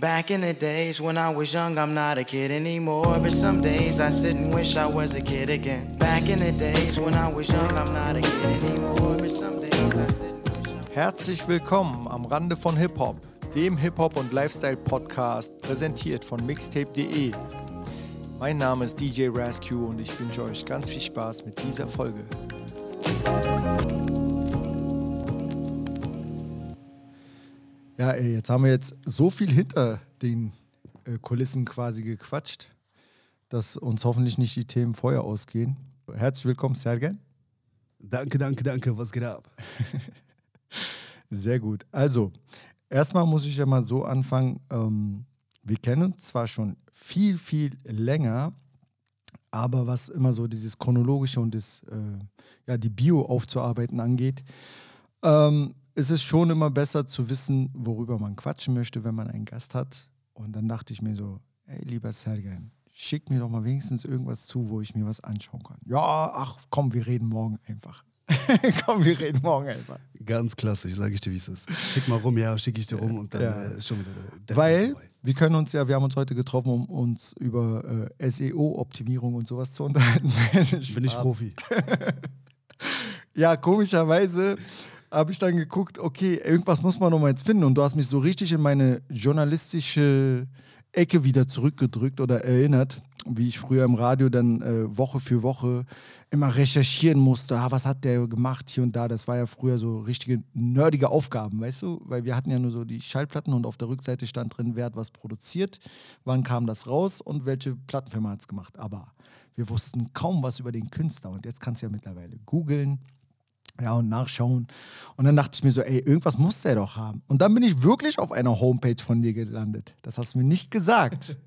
Back in the days when I was young, I'm not a kid anymore. But some days I sit and wish I was a kid again. Back in the days when I was young, I'm not a kid anymore. But some days I sit and wish I Herzlich willkommen am Rande von Hip-Hop, dem Hip-Hop- und Lifestyle-Podcast, präsentiert von mixtape.de. Mein Name ist DJ Rascue und ich wünsche euch ganz viel Spaß mit dieser Folge. Ja, ey, jetzt haben wir jetzt so viel hinter den äh, Kulissen quasi gequatscht, dass uns hoffentlich nicht die Themen vorher ausgehen. Herzlich willkommen, Sergen. Danke, danke, danke. Was geht ab? Sehr gut. Also, erstmal muss ich ja mal so anfangen. Ähm, wir kennen uns zwar schon viel, viel länger, aber was immer so dieses Chronologische und das, äh, ja, die Bio aufzuarbeiten angeht, ähm, ist es schon immer besser zu wissen, worüber man quatschen möchte, wenn man einen Gast hat. Und dann dachte ich mir so, ey, lieber Sergej, schick mir doch mal wenigstens irgendwas zu, wo ich mir was anschauen kann. Ja, ach komm, wir reden morgen einfach. komm, wir reden morgen einfach. Ganz klassisch, sage ich dir, wie es ist. Schick mal rum, ja, schicke ich dir rum und dann Ja. äh, ist schon wieder der Weil vorbei. wir können uns ja, wir haben uns heute getroffen, um uns über äh, SEO-Optimierung und sowas zu unterhalten. Bin ich. Profi. Ja, komischerweise habe ich dann geguckt, okay, irgendwas muss man noch mal jetzt finden. Und du hast mich so richtig in meine journalistische Ecke wieder zurückgedrückt oder erinnert, wie ich früher im Radio dann äh, Woche für Woche immer recherchieren musste. Ah, was hat der gemacht hier und da? Das war ja früher so richtige nerdige Aufgaben, weißt du? Weil wir hatten ja nur so die Schallplatten und auf der Rückseite stand drin, wer hat was produziert, wann kam das raus und welche Plattenfirma hat es gemacht. Aber wir wussten kaum was über den Künstler. Und jetzt kannst du ja mittlerweile googeln ja, und nachschauen. Und dann dachte ich mir so, ey, irgendwas muss der doch haben. Und dann bin ich wirklich auf einer Homepage von dir gelandet. Das hast du mir nicht gesagt.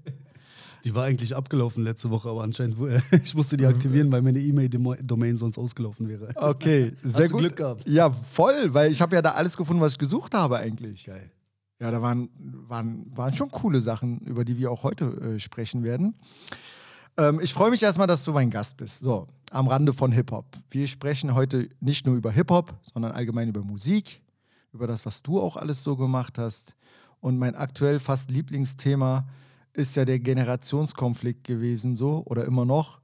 Die war eigentlich abgelaufen letzte Woche, aber anscheinend, wo- ich musste die aktivieren, weil meine E-Mail-Domain sonst ausgelaufen wäre. Okay, sehr du gut. Glück gehabt? Ja, voll, weil ich habe ja da alles gefunden, was ich gesucht habe eigentlich. Geil. Ja, da waren, waren, waren schon coole Sachen, über die wir auch heute äh, sprechen werden. Ähm, ich freue mich erstmal, dass du mein Gast bist. So, am Rande von Hip-Hop. Wir sprechen heute nicht nur über Hip-Hop, sondern allgemein über Musik, über das, was du auch alles so gemacht hast. Und mein aktuell fast Lieblingsthema ist ja der Generationskonflikt gewesen, so oder immer noch.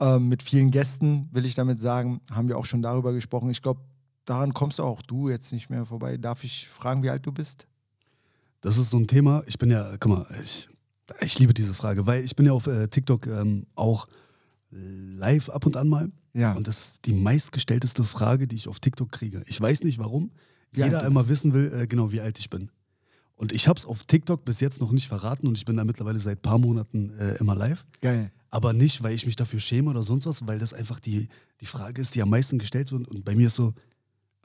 Ähm, mit vielen Gästen, will ich damit sagen, haben wir auch schon darüber gesprochen. Ich glaube, daran kommst auch du jetzt nicht mehr vorbei. Darf ich fragen, wie alt du bist? Das ist so ein Thema. Ich bin ja, guck mal, ich, ich liebe diese Frage, weil ich bin ja auf äh, TikTok ähm, auch live ab und an mal. Ja. Und das ist die meistgestellteste Frage, die ich auf TikTok kriege. Ich weiß nicht warum. Wie Jeder bist. wissen will, äh, genau wie alt ich bin. Und ich habe es auf TikTok bis jetzt noch nicht verraten und ich bin da mittlerweile seit ein paar Monaten äh, immer live. Geil. Aber nicht, weil ich mich dafür schäme oder sonst was, weil das einfach die, die Frage ist, die am meisten gestellt wird. Und bei mir ist so,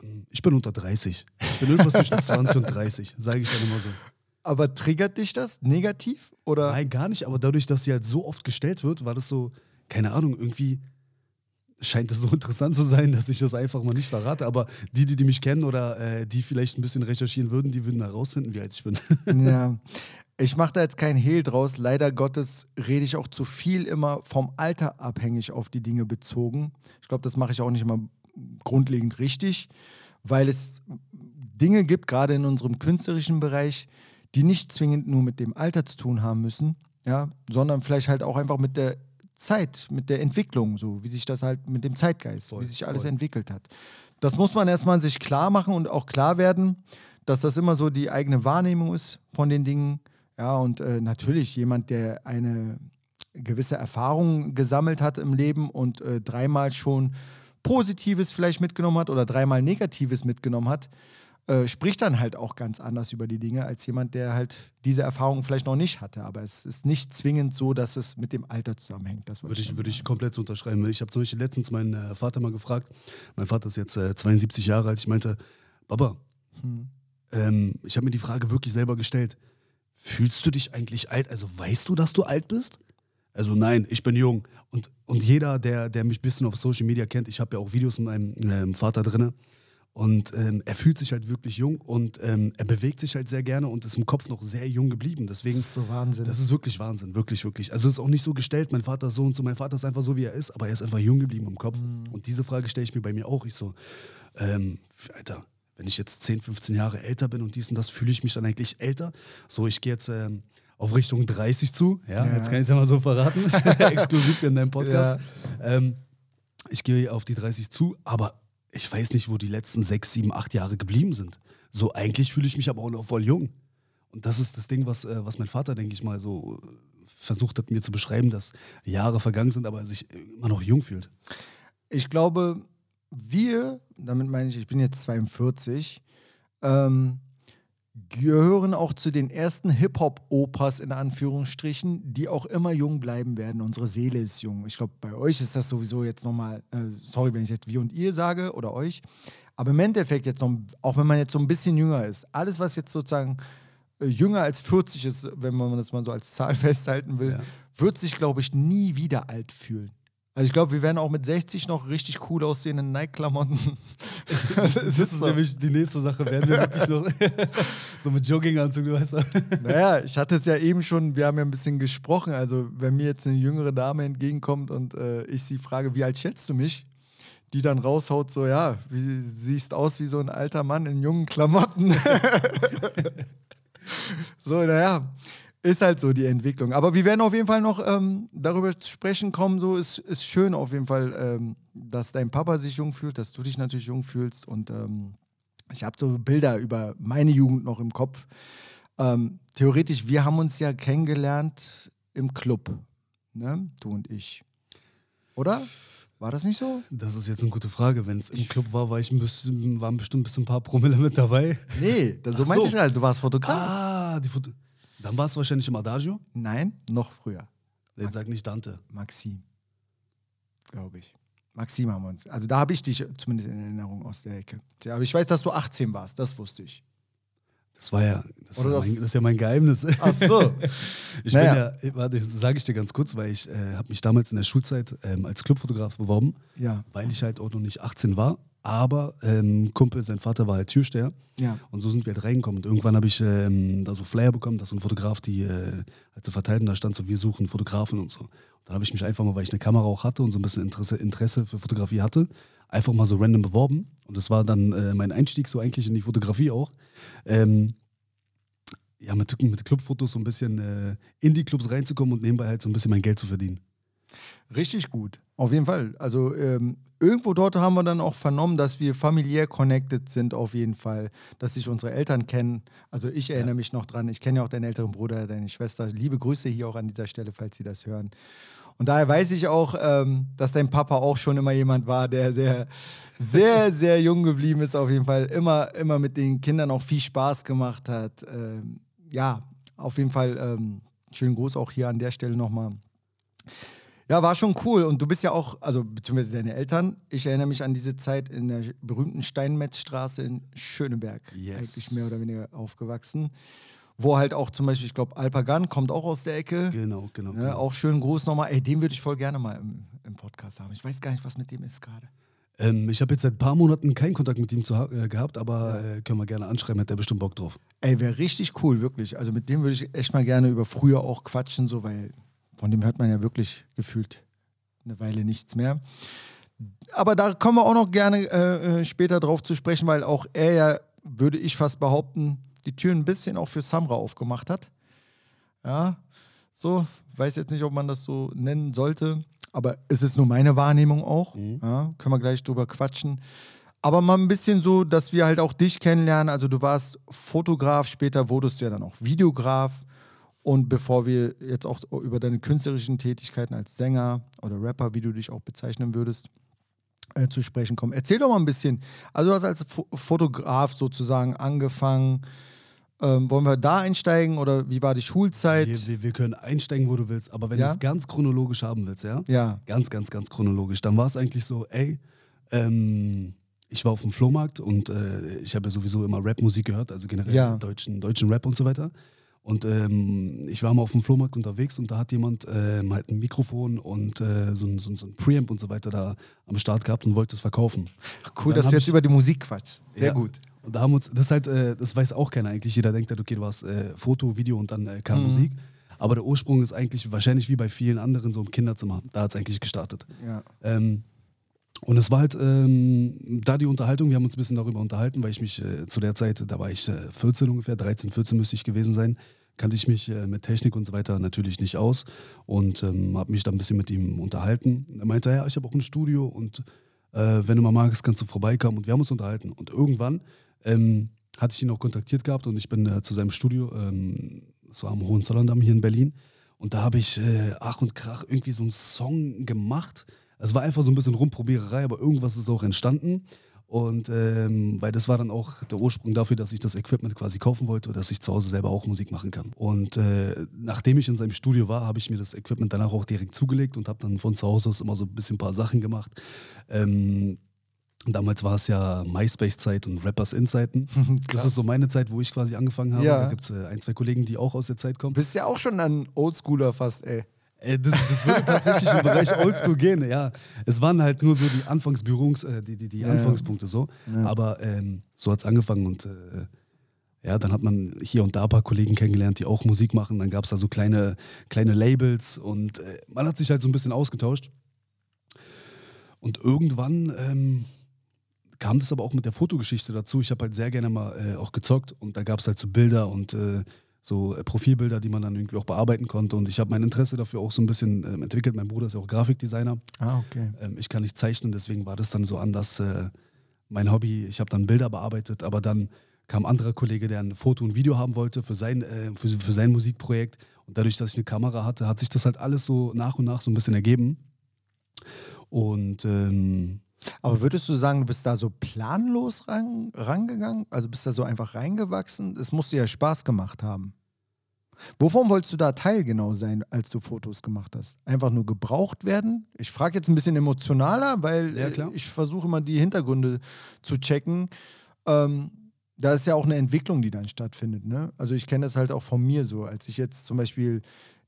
ähm, ich bin unter 30. Ich bin irgendwas zwischen 20 und 30, sage ich dann immer so. Aber triggert dich das negativ? Oder? Nein, gar nicht, aber dadurch, dass sie halt so oft gestellt wird, war das so, keine Ahnung, irgendwie scheint es so interessant zu sein, dass ich das einfach mal nicht verrate. Aber die, die, die mich kennen oder äh, die vielleicht ein bisschen recherchieren würden, die würden herausfinden, wie alt ich bin. Ja. Ich mache da jetzt keinen Hehl draus. Leider Gottes rede ich auch zu viel immer vom Alter abhängig auf die Dinge bezogen. Ich glaube, das mache ich auch nicht immer grundlegend richtig, weil es Dinge gibt, gerade in unserem künstlerischen Bereich, die nicht zwingend nur mit dem Alter zu tun haben müssen, ja, sondern vielleicht halt auch einfach mit der Zeit, mit der Entwicklung, so wie sich das halt mit dem Zeitgeist, Voll, wie sich alles voll. entwickelt hat. Das muss man erstmal sich klar machen und auch klar werden, dass das immer so die eigene Wahrnehmung ist von den Dingen. Ja, und äh, natürlich jemand, der eine gewisse Erfahrung gesammelt hat im Leben und äh, dreimal schon Positives vielleicht mitgenommen hat oder dreimal Negatives mitgenommen hat, äh, spricht dann halt auch ganz anders über die Dinge als jemand, der halt diese Erfahrung vielleicht noch nicht hatte. Aber es ist nicht zwingend so, dass es mit dem Alter zusammenhängt. Das Würde ich, schon würde ich komplett so unterschreiben. Ich habe zum Beispiel letztens meinen äh, Vater mal gefragt. Mein Vater ist jetzt äh, 72 Jahre alt. Ich meinte, Baba, Hm. ähm, ich habe mir die Frage wirklich selber gestellt. Fühlst du dich eigentlich alt? Also weißt du, dass du alt bist? Also nein, ich bin jung. Und, und jeder, der, der mich ein bisschen auf Social Media kennt, ich habe ja auch Videos mit meinem ähm, Vater drin. Und ähm, er fühlt sich halt wirklich jung und ähm, er bewegt sich halt sehr gerne und ist im Kopf noch sehr jung geblieben. Deswegen, Das ist so Wahnsinn. das ist wirklich Wahnsinn, wirklich, wirklich. Also es ist auch nicht so gestellt, mein Vater ist so und so, mein Vater ist einfach so, wie er ist, aber er ist einfach jung geblieben im Kopf. Und diese Frage stelle ich mir bei mir auch. Ich so, ähm, Alter, wenn ich jetzt 10, 15 Jahre älter bin und dies und das, fühle ich mich dann eigentlich älter. So, ich gehe jetzt ähm, auf Richtung 30 zu. Ja, Ja. jetzt kann ich es ja mal so verraten. Exklusiv in deinem Podcast. Ähm, ich gehe auf die 30 zu, aber ich weiß nicht, wo die letzten 6, 7, 8 Jahre geblieben sind. So, eigentlich fühle ich mich aber auch noch voll jung. Und das ist das Ding, was, äh, was mein Vater, denke ich mal, so äh, versucht hat, mir zu beschreiben, dass Jahre vergangen sind, aber er sich immer noch jung fühlt. Ich glaube, wir, damit meine ich, ich bin jetzt 42, ähm, gehören auch zu den ersten Hip-Hop-Opas in Anführungsstrichen, die auch immer jung bleiben werden. Unsere Seele ist jung. Ich glaube, bei euch ist das sowieso jetzt nochmal, äh, sorry, wenn ich jetzt wir und ihr sage oder euch, aber im Endeffekt jetzt noch, auch wenn man jetzt so ein bisschen jünger ist, alles, was jetzt sozusagen äh, jünger als 40 ist, wenn man das mal so als Zahl festhalten will, Ja. wird sich, glaube ich, nie wieder alt fühlen. Also ich glaube, wir werden auch mit 60 noch richtig cool aussehen in Nike-Klamotten. Das ist nämlich die nächste Sache, werden wir wirklich noch so mit Jogginganzug, du weißt. Naja, ich hatte es ja eben schon, wir haben ja ein bisschen gesprochen. Also, wenn mir jetzt eine jüngere Dame entgegenkommt und äh, ich sie frage, wie alt schätzt du mich? Die dann raushaut, so, ja, wie, siehst aus wie so ein alter Mann in jungen Klamotten. so, naja, ist halt so die Entwicklung. Aber wir werden auf jeden Fall noch ähm, darüber zu sprechen kommen. So ist, ist schön auf jeden Fall, ähm, dass dein Papa sich jung fühlt, dass du dich natürlich jung fühlst. Und ähm, ich habe so Bilder über meine Jugend noch im Kopf. Ähm, theoretisch, wir haben uns ja kennengelernt im Club, ne? Du und ich. Oder? War das nicht so? Das ist jetzt eine gute Frage. Wenn es im Club war, war ich ein bisschen, waren bestimmt bis ein paar Promille mit dabei. Nee, das, so Ach meinte so. ich halt. Du warst Fotograf. Ah, die Foto. Dann war es wahrscheinlich im Adagio. Nein, noch früher. Jetzt sag nicht Dante. Maxim. Glaube ich. Maxim haben wir uns. Also da habe ich dich zumindest in Erinnerung aus der Ecke. Tja, aber ich weiß, dass du 18 warst, das wusste ich. Das war ja, das, ja das- mein, das ist ja mein Geheimnis. Ach so. Ich Naja. bin ja, warte, das sage ich dir ganz kurz, weil ich äh, habe mich damals in der Schulzeit ähm, als Clubfotograf beworben, ja, weil ich halt auch noch nicht 18 war. Aber ähm, Kumpel, sein Vater war halt Türsteher. ja. Und so sind wir halt reingekommen. Und irgendwann habe ich ähm, da so Flyer bekommen, dass so ein Fotograf, die äh, halt so verteilt und da stand so, wir suchen Fotografen und so. Und dann habe ich mich einfach mal, weil ich eine Kamera auch hatte und so ein bisschen Interesse, Interesse für Fotografie hatte, einfach mal so random beworben. Und das war dann äh, mein Einstieg so eigentlich in die Fotografie auch. Ähm, ja, mit, mit Clubfotos so ein bisschen äh, in die Clubs reinzukommen und nebenbei halt so ein bisschen mein Geld zu verdienen. Richtig gut. Auf jeden Fall. Also ähm, irgendwo dort haben wir dann auch vernommen, dass wir familiär connected sind, auf jeden Fall. Dass sich unsere Eltern kennen. Also ich erinnere mich noch dran. Ich kenne ja auch deinen älteren Bruder, deine Schwester. Liebe Grüße hier auch an dieser Stelle, falls Sie das hören. Und daher weiß ich auch, ähm, dass dein Papa auch schon immer jemand war, der sehr, sehr, sehr jung geblieben ist, auf jeden Fall. Immer, immer mit den Kindern auch viel Spaß gemacht hat. Ähm, ja, auf jeden Fall ähm, schönen Gruß auch hier an der Stelle nochmal. Ja, war schon cool. Und du bist ja auch, also beziehungsweise deine Eltern, ich erinnere mich an diese Zeit in der berühmten Steinmetzstraße in Schöneberg. Yes. Eigentlich mehr oder weniger aufgewachsen. Wo halt auch zum Beispiel, ich glaube, Alpagan kommt auch aus der Ecke. Genau, genau. Ne, genau. auch schön groß nochmal. Ey, den würde ich voll gerne mal im, im Podcast haben. Ich weiß gar nicht, was mit dem ist gerade. Ähm, ich habe jetzt seit ein paar Monaten keinen Kontakt mit ihm äh, gehabt, aber äh, können wir gerne anschreiben, hat er bestimmt Bock drauf. Ey, wäre richtig cool, wirklich. Also mit dem würde ich echt mal gerne über früher auch quatschen, so, weil von dem hört man ja wirklich gefühlt eine Weile nichts mehr. Aber da kommen wir auch noch gerne äh, äh, später drauf zu sprechen, weil auch er ja, würde ich fast behaupten, die Türen ein bisschen auch für Samra aufgemacht hat. Ja, so, weiß jetzt nicht, ob man das so nennen sollte, aber es ist nur meine Wahrnehmung auch. Ja, können wir gleich drüber quatschen. Aber mal ein bisschen so, dass wir halt auch dich kennenlernen. Also du warst Fotograf, später wurdest du ja dann auch Videograf. Und bevor wir jetzt auch über deine künstlerischen Tätigkeiten als Sänger oder Rapper, wie du dich auch bezeichnen würdest, äh, zu sprechen kommen. Erzähl doch mal ein bisschen. Also du hast als Fo Fotograf sozusagen angefangen. Ähm, wollen wir da einsteigen oder wie war die Schulzeit? Wir, wir, wir können einsteigen, wo du willst, aber wenn Ja? du es ganz chronologisch haben willst, ja? Ja, Ganz, ganz, ganz chronologisch. Dann war es eigentlich so, ey, ähm, ich war auf dem Flohmarkt und äh, ich habe ja sowieso immer Rapmusik gehört, also generell Ja. deutschen, deutschen Rap und so weiter. Und ähm, ich war mal auf dem Flohmarkt unterwegs und da hat jemand ähm, halt ein Mikrofon und äh, so, ein, so, ein, so ein Preamp und so weiter da am Start gehabt und wollte es verkaufen. cool, Dann dass du jetzt über die Musik quatschst. Sehr Ja. gut. Und da haben uns, das halt, äh, das weiß auch keiner eigentlich. Jeder denkt halt, okay, du warst äh, Foto, Video und dann äh, kam Mhm. Musik. Aber der Ursprung ist eigentlich wahrscheinlich wie bei vielen anderen so im Kinderzimmer. Da hat es eigentlich gestartet. Ja. Ähm, Und es war halt ähm, da die Unterhaltung, wir haben uns ein bisschen darüber unterhalten, weil ich mich äh, zu der Zeit, da war ich äh, 14 ungefähr, 13, 14 müsste ich gewesen sein, kannte ich mich äh, mit Technik und so weiter natürlich nicht aus und ähm, habe mich dann ein bisschen mit ihm unterhalten. Er meinte, ja, ich habe auch ein Studio und äh, wenn du mal magst, kannst du vorbeikommen und wir haben uns unterhalten. Und irgendwann ähm, hatte ich ihn auch kontaktiert gehabt und ich bin äh, zu seinem Studio, ähm, das war am Hohenzollern-Damm hier in Berlin und da habe ich äh, Ach und Krach irgendwie so einen Song gemacht, es war einfach so ein bisschen Rumprobiererei, aber irgendwas ist auch entstanden. Und ähm, weil das war dann auch der Ursprung dafür, dass ich das Equipment quasi kaufen wollte, dass ich zu Hause selber auch Musik machen kann. Und äh, nachdem ich in seinem Studio war, habe ich mir das Equipment danach auch direkt zugelegt und habe dann von zu Hause aus immer so ein bisschen ein paar Sachen gemacht. Ähm, Damals war es ja MySpace-Zeit und Rappers In-Zeiten. das ist so meine Zeit, wo ich quasi angefangen habe. Ja. Da gibt es äh, ein, zwei Kollegen, die auch aus der Zeit kommen. Bist ja auch schon ein Oldschooler fast, ey. Äh, Das, das würde tatsächlich im Bereich Oldschool gehen, ja. Es waren halt nur so die Anfangsberührungs-, äh, die, die, die Ja. Anfangspunkte so. Aber ähm, so hat es angefangen und äh, ja, dann hat man hier und da ein paar Kollegen kennengelernt, die auch Musik machen. Dann gab es da so kleine, kleine Labels und äh, man hat sich halt so ein bisschen ausgetauscht. Und irgendwann ähm, kam das aber auch mit der Fotogeschichte dazu. Ich habe halt sehr gerne mal äh, auch gezockt und da gab es halt so Bilder und äh, so äh, Profilbilder, die man dann irgendwie auch bearbeiten konnte. Und ich habe mein Interesse dafür auch so ein bisschen ähm, entwickelt. Mein Bruder ist ja auch Grafikdesigner. Ah, okay. Ähm, ich kann nicht zeichnen, deswegen war das dann so anders äh, mein Hobby. Ich habe dann Bilder bearbeitet, aber dann kam ein anderer Kollege, der ein Foto und Video haben wollte für sein, äh, für, für sein Musikprojekt. Und dadurch, dass ich eine Kamera hatte, hat sich das halt alles so nach und nach so ein bisschen ergeben. Und ähm, Aber würdest du sagen, du bist da so planlos ran, rangegangen? Also bist da so einfach reingewachsen? Es musste ja Spaß gemacht haben. Wovon wolltest du da Teil genau sein, als du Fotos gemacht hast? Einfach nur gebraucht werden? Ich frage jetzt ein bisschen emotionaler, weil Ja, äh, ich versuche immer die Hintergründe zu checken. Ähm, da ist ja auch eine Entwicklung, die dann stattfindet. Ne? Also ich kenne das halt auch von mir so. Als ich jetzt zum Beispiel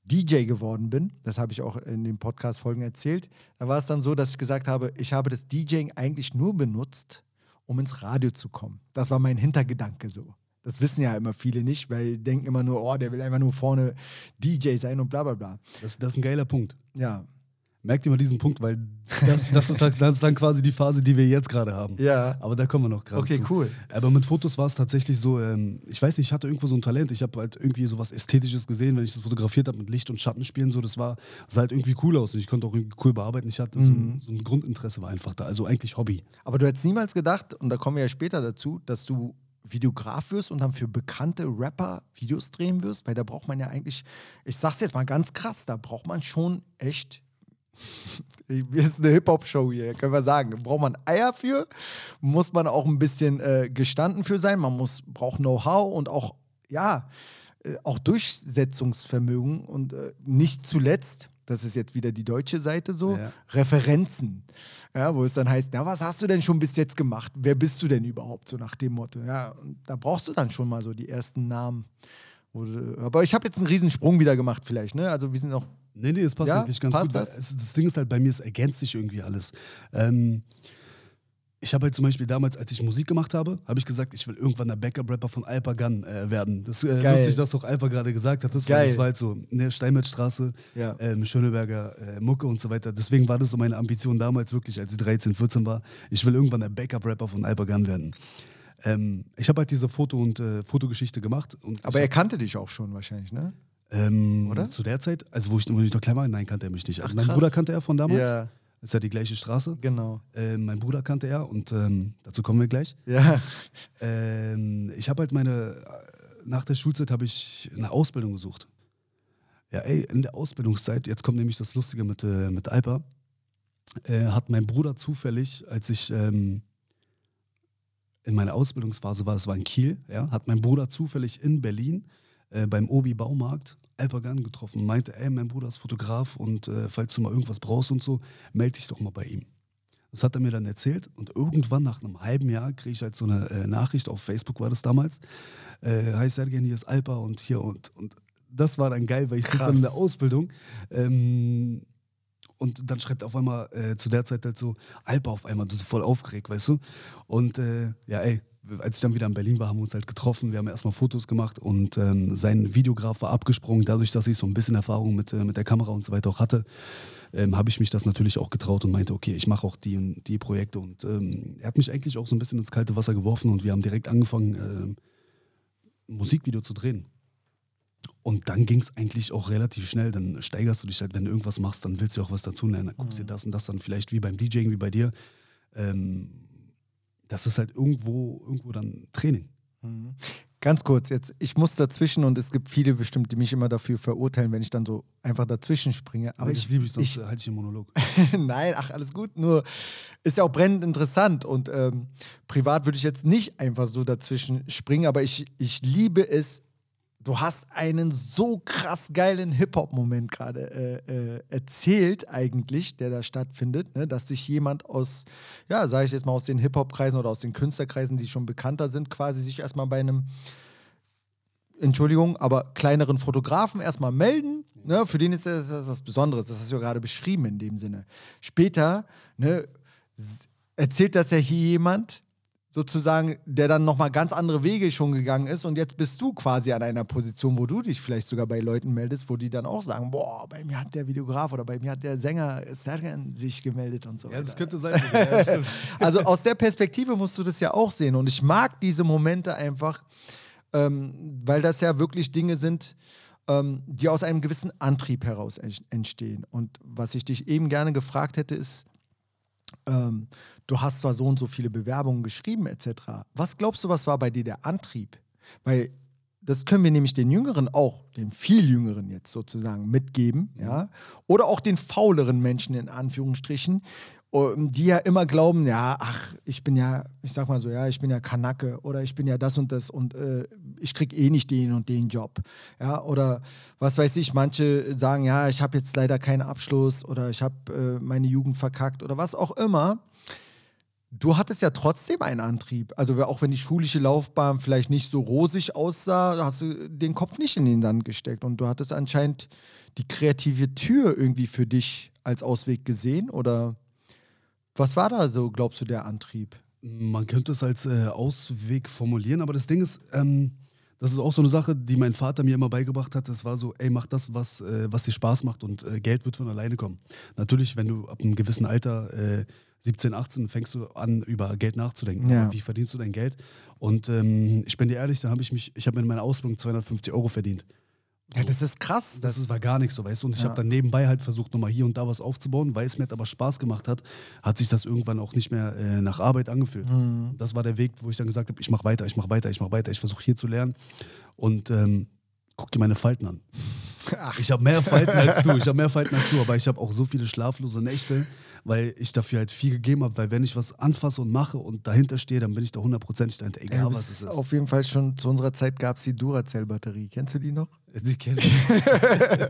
DJ geworden bin, das habe ich auch in den Podcast-Folgen erzählt, da war es dann so, dass ich gesagt habe, ich habe das DJing eigentlich nur benutzt, um ins Radio zu kommen. Das war mein Hintergedanke so. Das wissen ja immer viele nicht, weil die denken immer nur, oh, der will einfach nur vorne DJ sein und bla bla bla. das, das ist ein geiler Punkt. Ja. Merkt ihr mal diesen Punkt, weil das, das, ist, halt- das ist dann quasi die Phase, die wir jetzt gerade haben. Ja. Aber da kommen wir noch gerade Okay, zu. cool. Aber mit Fotos war es tatsächlich so, ähm, ich weiß nicht, ich hatte irgendwo so ein Talent. Ich habe halt irgendwie so was Ästhetisches gesehen, wenn ich das fotografiert habe mit Licht und Schattenspielen. So, das war, sah halt irgendwie cool aus und ich konnte auch irgendwie cool bearbeiten. Ich hatte so, Mhm. ein, so ein Grundinteresse war einfach da. Also eigentlich Hobby. Aber du hättest niemals gedacht, und da kommen wir ja später dazu, dass du Videograf wirst und dann für bekannte Rapper Videos drehen wirst, weil da braucht man ja eigentlich, ich sag's jetzt mal ganz krass, da braucht man schon echt. Wir ist eine Hip-Hop-Show hier, können wir sagen. Braucht man Eier für, muss man auch ein bisschen äh, gestanden für sein, man muss, braucht Know-how und auch, ja, äh, auch Durchsetzungsvermögen und äh, nicht zuletzt, das ist jetzt wieder die deutsche Seite so, Ja. Referenzen. Ja, wo es dann heißt, na, was hast du denn schon bis jetzt gemacht? Wer bist du denn überhaupt? So nach dem Motto. Ja, da brauchst du dann schon mal so die ersten Namen. Aber ich habe jetzt einen Riesensprung wieder gemacht, vielleicht, ne? Also wir sind noch. Nee, nee, das passt Ja, eigentlich ganz passt gut. das? Es, das Ding ist halt, bei mir, es ergänzt sich irgendwie alles. Ähm, ich habe halt zum Beispiel damals, als ich Musik gemacht habe, habe ich gesagt, ich will irgendwann der Backup-Rapper von Alpa Gun äh, werden. Das äh, Geil. lustig, dass auch Alpa gerade gesagt hat. Das, war, Geil. das war halt so, ne, Steinmetzstraße, Ja. ähm, Schöneberger äh, Mucke und so weiter. Deswegen war das so meine Ambition damals wirklich, als ich 13, 14 war. Ich will irgendwann der Backup-Rapper von Alpa Gun werden. Ähm, ich habe halt diese Foto- und äh, Fotogeschichte gemacht. Und Aber er kannte dich auch schon wahrscheinlich, ne? ähm, Oder? Zu der Zeit, also wo ich, wo ich noch klein war, nein, kannte er mich nicht. Also Ach, mein krass. Bruder kannte er von damals. Ja, Ist ja die gleiche Straße. genau. Ähm, mein Bruder kannte er und ähm, dazu kommen wir gleich. Ja. Ähm, ich habe halt meine, äh, nach der Schulzeit habe ich eine Ausbildung gesucht. Ja, ey, in der Ausbildungszeit, jetzt kommt nämlich das Lustige mit, äh, mit Alpa, äh, hat mein Bruder zufällig, als ich ähm, in meiner Ausbildungsphase war, das war in Kiel, ja, hat mein Bruder zufällig in Berlin äh, beim Obi Baumarkt Alpagan getroffen und meinte, ey, mein Bruder ist Fotograf und äh, falls du mal irgendwas brauchst und so, melde dich doch mal bei ihm. Das hat er mir dann erzählt und irgendwann nach einem halben Jahr kriege ich halt so eine äh, Nachricht, auf Facebook war das damals, äh, hi Sergen, hier ist Alpa und hier und, und das war dann geil, weil ich sitze in der. Ausbildung ähm, und dann schreibt auf einmal äh, zu der Zeit halt so Alpa auf einmal, du so voll aufgeregt, weißt du? Und äh, ja, ey, als ich dann wieder in Berlin war, haben wir uns halt getroffen. Wir haben erstmal Fotos gemacht und ähm, sein Videograf war abgesprungen. Dadurch, dass ich so ein bisschen Erfahrung mit, äh, mit der Kamera und so weiter auch hatte, ähm, habe ich mich das natürlich auch getraut und meinte, okay, ich mache auch die und die Projekte. Und ähm, er hat mich eigentlich auch so ein bisschen ins kalte Wasser geworfen und wir haben direkt angefangen, ähm, Musikvideo zu drehen. Und dann ging es eigentlich auch relativ schnell. Dann steigerst du dich halt, wenn du irgendwas machst, dann willst du auch was dazu lernen. Dann guckst dir das und das dann vielleicht wie beim DJing, wie bei dir. Ähm, das ist halt irgendwo, irgendwo dann Training. Ganz kurz, jetzt, ich muss dazwischen und es gibt viele bestimmt, die mich immer dafür verurteilen, wenn ich dann so einfach dazwischen springe. Aber das ich, liebe ich, sonst ich, halte ich den Monolog. Nein, ach, alles gut. Nur ist ja auch brennend interessant. Und ähm, privat würde ich jetzt nicht einfach so dazwischen springen, aber ich, ich liebe es. Du hast einen so krass geilen Hip-Hop-Moment gerade äh, äh, erzählt, eigentlich, der da stattfindet, ne? dass sich jemand aus, ja, sage ich jetzt mal, aus den Hip-Hop-Kreisen oder aus den Künstlerkreisen, die schon bekannter sind, quasi sich erstmal bei einem Entschuldigung, aber kleineren Fotografen erstmal melden. Ne, für den ist das was Besonderes. Das hast du ja gerade beschrieben in dem Sinne. Später ne, erzählt das ja hier jemand, sozusagen, der dann nochmal ganz andere Wege schon gegangen ist. Und jetzt bist du quasi an einer Position, wo du dich vielleicht sogar bei Leuten meldest, wo die dann auch sagen: Boah, bei mir hat der Videograf oder bei mir hat der Sänger Sergen sich gemeldet und so Ja, weiter. das könnte sein. ja. Also aus der Perspektive musst du das ja auch sehen. Und ich mag diese Momente einfach, ähm, weil das ja wirklich Dinge sind, ähm, die aus einem gewissen Antrieb heraus en- entstehen. Und was ich dich eben gerne gefragt hätte, ist, ähm, du hast zwar so und so viele Bewerbungen geschrieben etc. Was glaubst du, was war bei dir der Antrieb? Weil das können wir nämlich den Jüngeren auch, den viel Jüngeren jetzt sozusagen mitgeben, ja, oder auch den fauleren Menschen in Anführungsstrichen, die ja immer glauben, ja, ach, ich bin ja, ich sag mal so, ja, ich bin ja Kanacke oder ich bin ja das und das und äh, ich krieg eh nicht den und den Job, ja, oder was weiß ich, manche sagen, ja, ich habe jetzt leider keinen Abschluss oder ich habe äh, meine Jugend verkackt oder was auch immer. Du hattest ja trotzdem einen Antrieb. Also auch wenn die schulische Laufbahn vielleicht nicht so rosig aussah, hast du den Kopf nicht in den Sand gesteckt. Und du hattest anscheinend die kreative Tür irgendwie für dich als Ausweg gesehen. Oder was war da so, glaubst du, der Antrieb? Man könnte es als äh, Ausweg formulieren, aber das Ding ist, ähm, das ist auch so eine Sache, die mein Vater mir immer beigebracht hat. Das war so, ey, mach das, was, äh, was dir Spaß macht und äh, Geld wird von alleine kommen. Natürlich, wenn du ab einem gewissen Alter, äh, 17, 18, fängst du an, über Geld nachzudenken. Ja. Wie verdienst du dein Geld? Und ähm, ich bin dir ehrlich, dann habe ich mich, ich habe in meiner Ausbildung 250 Euro verdient. Ja, das ist krass. Das, ist, war gar nichts so, weißt du? Und ich Ja. habe dann nebenbei halt versucht, nochmal hier und da was aufzubauen, weil es mir aber Spaß gemacht hat, hat sich das irgendwann auch nicht mehr äh, nach Arbeit angefühlt. Mhm. Das war der Weg, wo ich dann gesagt habe, ich mache weiter, ich mache weiter, ich mache weiter, ich versuche hier zu lernen. Und ähm, guck dir meine Falten an. Ach, Ich habe mehr Falten als du, ich habe mehr Falten als du, aber ich habe auch so viele schlaflose Nächte, weil ich dafür halt viel gegeben habe, weil wenn ich was anfasse und mache und dahinter stehe, dann bin ich da hundertprozentig dahinter, egal du was es ist. auf jeden Fall schon zu unserer Zeit gab es die Duracell-Batterie. Kennst du die noch? Die kenn ich.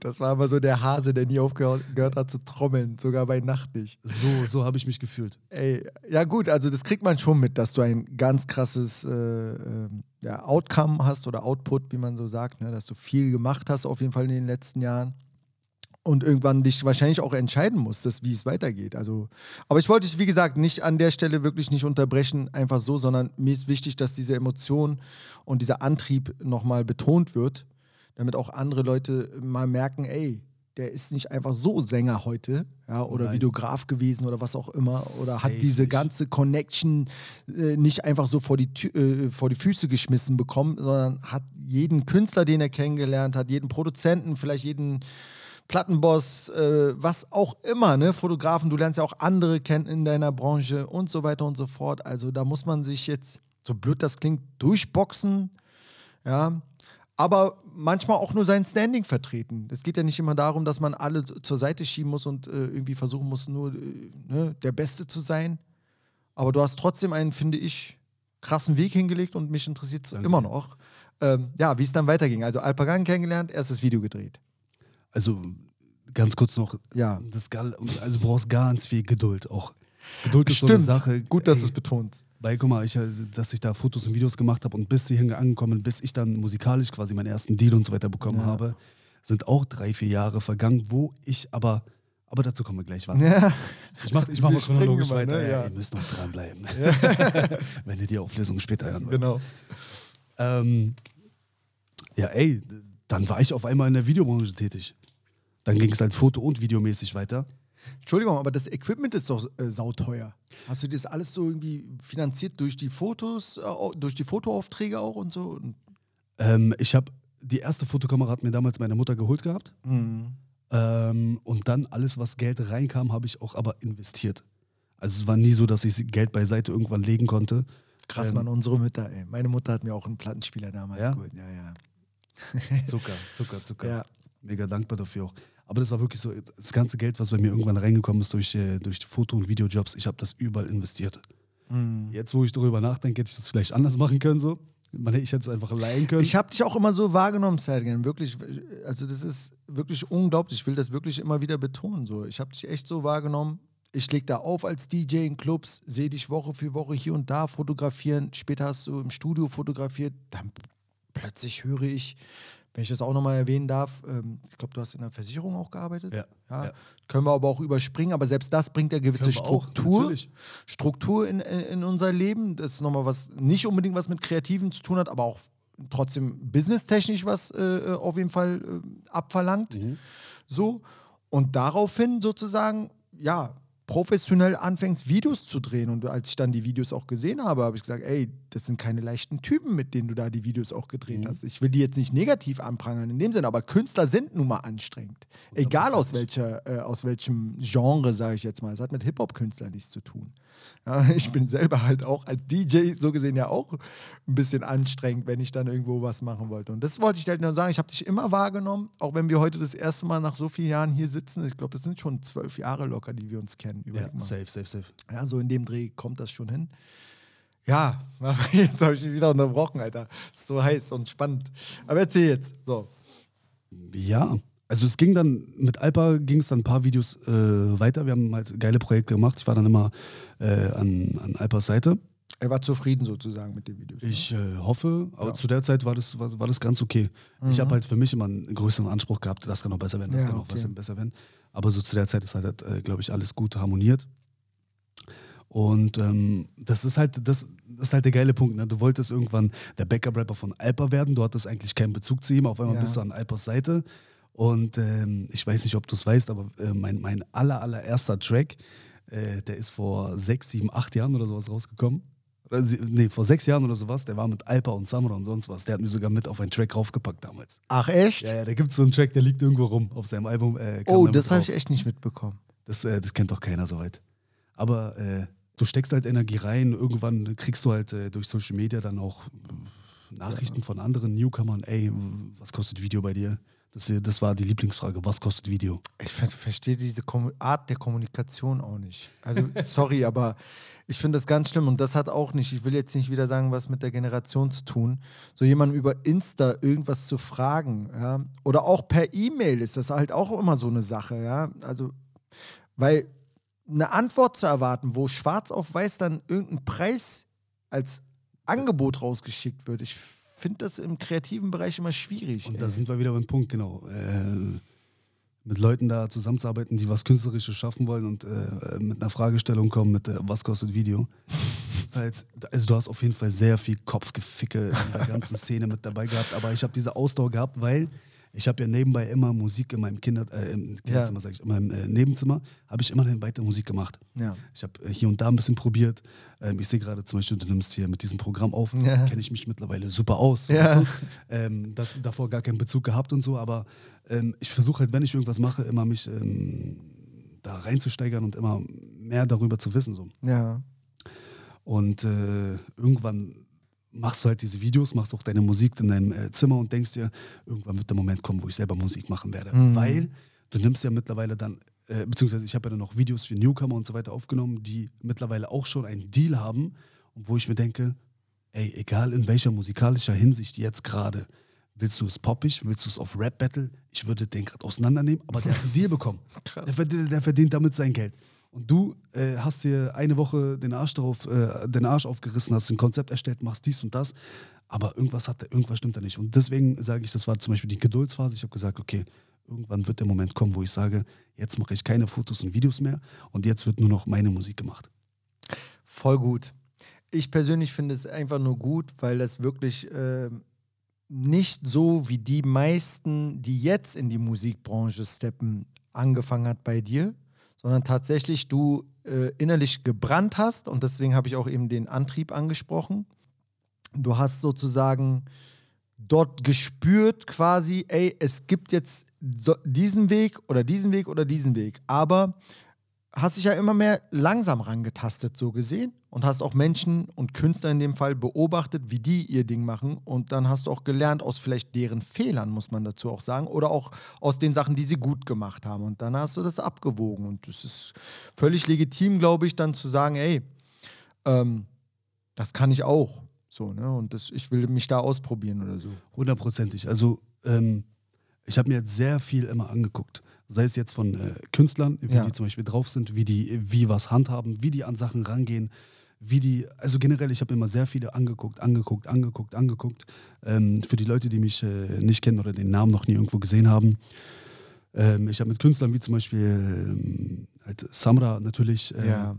Das war aber so der Hase, der nie aufgehört gehört hat zu trommeln, sogar bei Nacht nicht. So, so habe ich mich gefühlt. Ey, ja gut, also das kriegt man schon mit, dass du ein ganz krasses äh, ähm, ja, Outcome hast oder Output, wie man so sagt, ne? dass du viel gemacht hast auf jeden Fall in den letzten Jahren und irgendwann dich wahrscheinlich auch entscheiden musstest, wie es weitergeht. Also, aber ich wollte dich, wie gesagt, nicht an der Stelle wirklich nicht unterbrechen, einfach so, sondern mir ist wichtig, dass diese Emotion und dieser Antrieb nochmal betont wird, damit auch andere Leute mal merken, ey, der ist nicht einfach so Sänger heute, ja, oder Nein. Videograf gewesen oder was auch immer, oder Safe hat diese ganze Connection äh, nicht einfach so vor die, äh, vor die Füße geschmissen bekommen, sondern hat jeden Künstler, den er kennengelernt hat, jeden Produzenten, vielleicht jeden Plattenboss, äh, was auch immer, ne? Fotografen, du lernst ja auch andere kennen in deiner Branche und so weiter und so fort. Also da muss man sich jetzt, so blöd das klingt, durchboxen, ja. Aber manchmal auch nur sein Standing vertreten. Es geht ja nicht immer darum, dass man alle zur Seite schieben muss und äh, irgendwie versuchen muss, nur äh, ne, der Beste zu sein. Aber du hast trotzdem einen, finde ich, krassen Weg hingelegt und mich interessiert es immer noch. Ähm, ja, wie es dann weiterging. Also Alpagan kennengelernt, erstes Video gedreht. Also ganz kurz noch, Ja. das also du brauchst ganz viel Geduld auch. Geduld ist so eine Stimmt. Sache. Gut, dass du es betonst. Weil, guck mal, ich, äh, dass ich da Fotos und Videos gemacht habe und bis hierhin angekommen, bis ich dann musikalisch quasi meinen ersten Deal und so weiter bekommen Ja. habe, sind auch drei, vier Jahre vergangen, wo ich aber, aber dazu kommen wir gleich, warte. Ja. Ich mach, ich mach Wir mal chronologisch weiter. ne? Ja, Ja. Ihr müsst noch dranbleiben. Wenn ihr die Auflösung später hören wollt. Genau. Ähm, ja, ey, dann war ich auf einmal in der Videobranche tätig. Dann ging es halt foto- und videomäßig weiter. Entschuldigung, aber das Equipment ist doch äh, sauteuer. Hast du das alles so irgendwie finanziert durch die Fotos, äh, durch die Fotoaufträge auch und so? Und, Ähm, ich habe die erste Fotokamera hat mir damals meine Mutter geholt gehabt. Mhm. Ähm, und dann alles, was Geld reinkam, habe ich auch aber investiert. Also es war nie so, dass ich Geld beiseite irgendwann legen konnte. Krass, Ähm, Mann, unsere Mütter, ey. Meine Mutter hat mir auch einen Plattenspieler damals Ja? geholt. Ja, ja. Zucker, Zucker, Zucker. Ja. Mega dankbar dafür auch. Aber das war wirklich so, das ganze Geld, was bei mir irgendwann reingekommen ist durch, äh, durch die Foto- und Videojobs, ich habe das überall investiert. Mhm. Jetzt, wo ich darüber nachdenke, hätte ich das vielleicht anders machen können. So. Man, ich hätte es einfach leihen können. Ich habe dich auch immer so wahrgenommen, Sergen. Wirklich, also das ist wirklich unglaublich. Ich will das wirklich immer wieder betonen. So. Ich habe dich echt so wahrgenommen. Ich leg da auf als DJ in Clubs, sehe dich Woche für Woche hier und da fotografieren. Später hast du im Studio fotografiert. Dann plötzlich höre ich, wenn ich das auch nochmal erwähnen darf, ähm, ich glaube, du hast in der Versicherung auch gearbeitet. Ja, ja. Können wir aber auch überspringen, aber selbst das bringt ja gewisse wir auch, Struktur. Struktur in, in in unser Leben. Das ist nochmal was, nicht unbedingt was mit Kreativen zu tun hat, aber auch trotzdem businesstechnisch was äh, auf jeden Fall äh, abverlangt. Mhm. So. Und daraufhin sozusagen, ja, professionell anfängst, Videos zu drehen. Und als ich dann die Videos auch gesehen habe, habe ich gesagt, ey, das sind keine leichten Typen, mit denen du da die Videos auch gedreht hast. Ich will die jetzt nicht negativ anprangern in dem Sinne, aber Künstler sind nun mal anstrengend. Egal aus, welcher, äh, aus welchem Genre, sage ich jetzt mal. Es hat mit Hip-Hop-Künstlern nichts zu tun. Ich bin selber halt auch als DJ so gesehen ja auch ein bisschen anstrengend, wenn ich dann irgendwo was machen wollte. Und das wollte ich halt nur sagen. Ich habe dich immer wahrgenommen, auch wenn wir heute das erste Mal nach so vielen Jahren hier sitzen. Ich glaube, das sind schon zwölf Jahre locker, die wir uns kennen. Ja, mal. safe, safe, safe. Ja, so in dem Dreh kommt das schon hin. Ja, jetzt habe ich mich wieder unterbrochen, Alter. Ist so heiß und spannend. Aber erzähl jetzt. So. Ja, also es ging dann, mit Alpa ging es dann ein paar Videos äh, weiter. Wir haben halt geile Projekte gemacht. Ich war dann immer äh, an, an Alpas Seite. Er war zufrieden sozusagen mit den Videos. ne? Ich äh, hoffe, aber Ja. zu der Zeit war das, war, war das ganz okay. Ich habe halt für mich immer einen größeren Anspruch gehabt, das kann noch besser werden, das Ja, kann noch okay. besser, werden. Aber so zu der Zeit ist halt, äh, glaube ich, alles gut harmoniert. Und ähm, das ist halt, das, das ist halt der geile Punkt. Ne? Du wolltest irgendwann der Backup-Rapper von Alpa werden, du hattest eigentlich keinen Bezug zu ihm, auf einmal Ja. bist du an Alpas Seite. Und ähm, ich weiß nicht, ob du es weißt, aber äh, mein, mein aller, allererster Track, äh, der ist vor sechs, sieben, acht Jahren oder sowas rausgekommen. Oder nee, vor sechs Jahren oder sowas, der war mit Alpa und Samra und sonst was. Der hat mich sogar mit auf einen Track raufgepackt damals. Ach, echt? Ja, ja, da gibt es so einen Track, der liegt irgendwo rum auf seinem Album. Äh, oh, das habe ich echt nicht mitbekommen. Das, äh, das kennt doch keiner soweit. Aber äh, du steckst halt Energie rein. Irgendwann kriegst du halt äh, durch Social Media dann auch Nachrichten von anderen Newcomern. Ey, was kostet Video bei dir? Das, das war die Lieblingsfrage. Was kostet Video? Ich ver verstehe diese Art der Kommunikation auch nicht. Also, sorry, aber ich finde das ganz schlimm und das hat auch nicht, ich will jetzt nicht wieder sagen, was mit der Generation zu tun, so jemandem über Insta irgendwas zu fragen, ja, oder auch per E-Mail ist das halt auch immer so eine Sache, ja, also, weil eine Antwort zu erwarten, wo schwarz auf weiß dann irgendein Preis als Angebot rausgeschickt wird, ich finde das im kreativen Bereich immer schwierig. Und ey. da sind wir wieder beim Punkt, genau. Äh, mit Leuten da zusammenzuarbeiten, die was Künstlerisches schaffen wollen und äh, mit einer Fragestellung kommen mit, äh, was kostet Video. halt, also du hast auf jeden Fall sehr viel Kopfgeficke in dieser ganzen Szene mit dabei gehabt, aber ich habe diese Ausdauer gehabt, weil ich habe ja nebenbei immer Musik in meinem Kinder, äh, im Kinderzimmer, sag ich, in meinem äh, Nebenzimmer, habe ich immer weiter Musik gemacht. ja. Ich habe hier und da ein bisschen probiert. Ähm, ich sehe gerade zum Beispiel, du nimmst hier mit diesem Programm auf. Ja. Kenne ich mich mittlerweile super aus. Ja. Weißt du? ähm, das, davor gar keinen Bezug gehabt und so. Aber ähm, ich versuche halt, wenn ich irgendwas mache, immer mich ähm, da reinzusteigern und immer mehr darüber zu wissen. So. Ja. Und äh, irgendwann machst du halt diese Videos, machst auch deine Musik in deinem äh, Zimmer und denkst dir, irgendwann wird der Moment kommen, wo ich selber Musik machen werde. Mhm. Weil du nimmst ja mittlerweile dann, äh, beziehungsweise ich habe ja dann auch Videos für Newcomer und so weiter aufgenommen, die mittlerweile auch schon einen Deal haben wo ich mir denke, ey, egal in welcher musikalischer Hinsicht jetzt gerade, willst du es poppig, willst du es auf Rap-Battle, ich würde den gerade auseinandernehmen, aber der hat einen Deal bekommen. Krass. Der verdient, der verdient damit sein Geld. Und du äh, hast dir eine Woche den Arsch darauf, äh, den Arsch aufgerissen, hast ein Konzept erstellt, machst dies und das, aber irgendwas hat, irgendwas stimmt da nicht. Und deswegen sage ich, das war zum Beispiel die Geduldsphase. Ich habe gesagt, okay, irgendwann wird der Moment kommen, wo ich sage, jetzt mache ich keine Fotos und Videos mehr und jetzt wird nur noch meine Musik gemacht. Voll gut. Ich persönlich finde es einfach nur gut, weil das wirklich äh, nicht so wie die meisten, die jetzt in die Musikbranche steppen, angefangen hat bei dir, sondern tatsächlich du äh, innerlich gebrannt hast und deswegen habe ich auch eben den Antrieb angesprochen. Du hast sozusagen dort gespürt quasi, ey, es gibt jetzt so diesen Weg oder diesen Weg oder diesen Weg, aber hast dich ja immer mehr langsam rangetastet, so gesehen. Und hast auch Menschen und Künstler in dem Fall beobachtet, wie die ihr Ding machen. Und dann hast du auch gelernt aus vielleicht deren Fehlern, muss man dazu auch sagen. Oder auch aus den Sachen, die sie gut gemacht haben. Und dann hast du das abgewogen. Und es ist völlig legitim, glaube ich, dann zu sagen, ey, ähm, das kann ich auch. So, ne? Und das, ich will mich da ausprobieren oder so. Hundertprozentig. Also ähm, ich habe mir jetzt sehr viel immer angeguckt sei es jetzt von äh, Künstlern, wie ja. die zum Beispiel drauf sind, wie die wie was handhaben, wie die an Sachen rangehen, wie die, also generell, ich habe immer sehr viele angeguckt, angeguckt, angeguckt, angeguckt. Ähm, für die Leute, die mich äh, nicht kennen oder den Namen noch nie irgendwo gesehen haben. Ähm, ich habe mit Künstlern wie zum Beispiel ähm, halt Samra natürlich, äh, ja.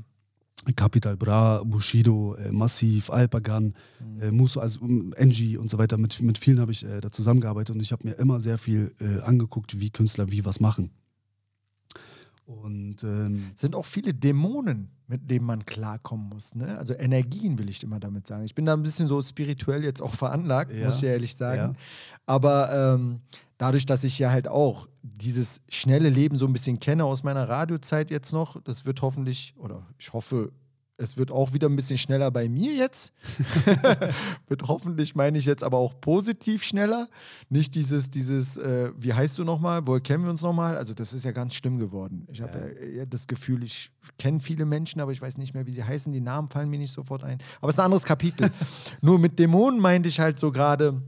Capital Bra, Bushido, äh, Massiv, Alpagan, mhm. äh, Muso, also Engie und so weiter. Mit, mit vielen habe ich äh, da zusammengearbeitet und ich habe mir immer sehr viel äh, angeguckt, wie Künstler wie was machen. Und ähm, sind auch viele Dämonen, mit denen man klarkommen muss. Ne? Also Energien will ich immer damit sagen. Ich bin da ein bisschen so spirituell jetzt auch veranlagt, ja, muss ich ehrlich sagen. Ja. Aber ähm, dadurch, dass ich ja halt auch dieses schnelle Leben so ein bisschen kenne aus meiner Radiozeit jetzt noch, das wird hoffentlich, oder ich hoffe, es wird auch wieder ein bisschen schneller bei mir jetzt. wird hoffentlich, meine ich jetzt aber auch positiv schneller. Nicht dieses, dieses, äh, wie heißt du nochmal? Woher kennen wir uns nochmal? Also, das ist ja ganz schlimm geworden. Ich habe ja. ja, das Gefühl, ich kenne viele Menschen, aber ich weiß nicht mehr, wie sie heißen. Die Namen fallen mir nicht sofort ein. Aber es ist ein anderes Kapitel. Nur mit Dämonen meinte ich halt so gerade,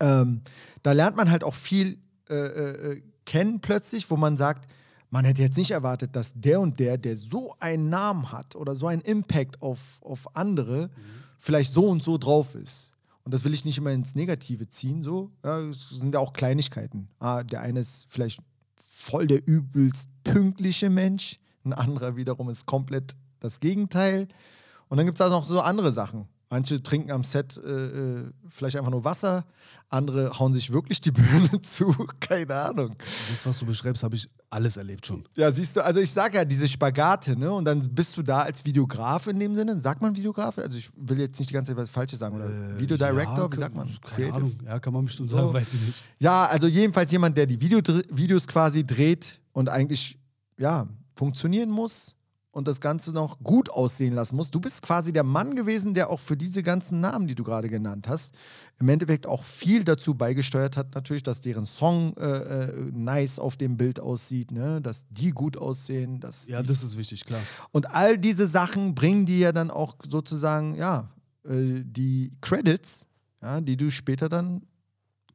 ähm, da lernt man halt auch viel äh, äh, äh kennen plötzlich, wo man sagt, man hätte jetzt nicht erwartet, dass der und der, der so einen Namen hat oder so einen Impact auf, auf andere, mhm. vielleicht so und so drauf ist. Und das will ich nicht immer ins Negative ziehen, so. Ja, es sind ja auch Kleinigkeiten. Ah, der eine ist vielleicht voll der übelst pünktliche Mensch, ein anderer wiederum ist komplett das Gegenteil. Und dann gibt es auch noch so andere Sachen. Manche trinken am Set äh, äh, vielleicht einfach nur Wasser, andere hauen sich wirklich die Birne zu. Keine Ahnung. Das, was du beschreibst, habe ich alles erlebt schon. Ja, siehst du, also ich sage ja, diese Spagate, ne? Und dann bist du da als Videograf in dem Sinne. Sagt man Videograf? Also ich will jetzt nicht die ganze Zeit was Falsches sagen. Oder äh, Videodirector, ja, wie sagt man? Keine Creative? Ahnung. Ja, kann man bestimmt sagen, so. weiß ich nicht. Ja, also jedenfalls jemand, der die Video Videos quasi dreht und eigentlich, ja, funktionieren muss und das Ganze noch gut aussehen lassen muss. Du bist quasi der Mann gewesen, der auch für diese ganzen Namen, die du gerade genannt hast, im Endeffekt auch viel dazu beigesteuert hat, natürlich, dass deren Song äh, äh, nice auf dem Bild aussieht, ne? dass die gut aussehen. Dass ja, das ist wichtig, klar. Und all diese Sachen bringen dir ja dann auch sozusagen, ja, äh, die Credits, ja, die du später dann.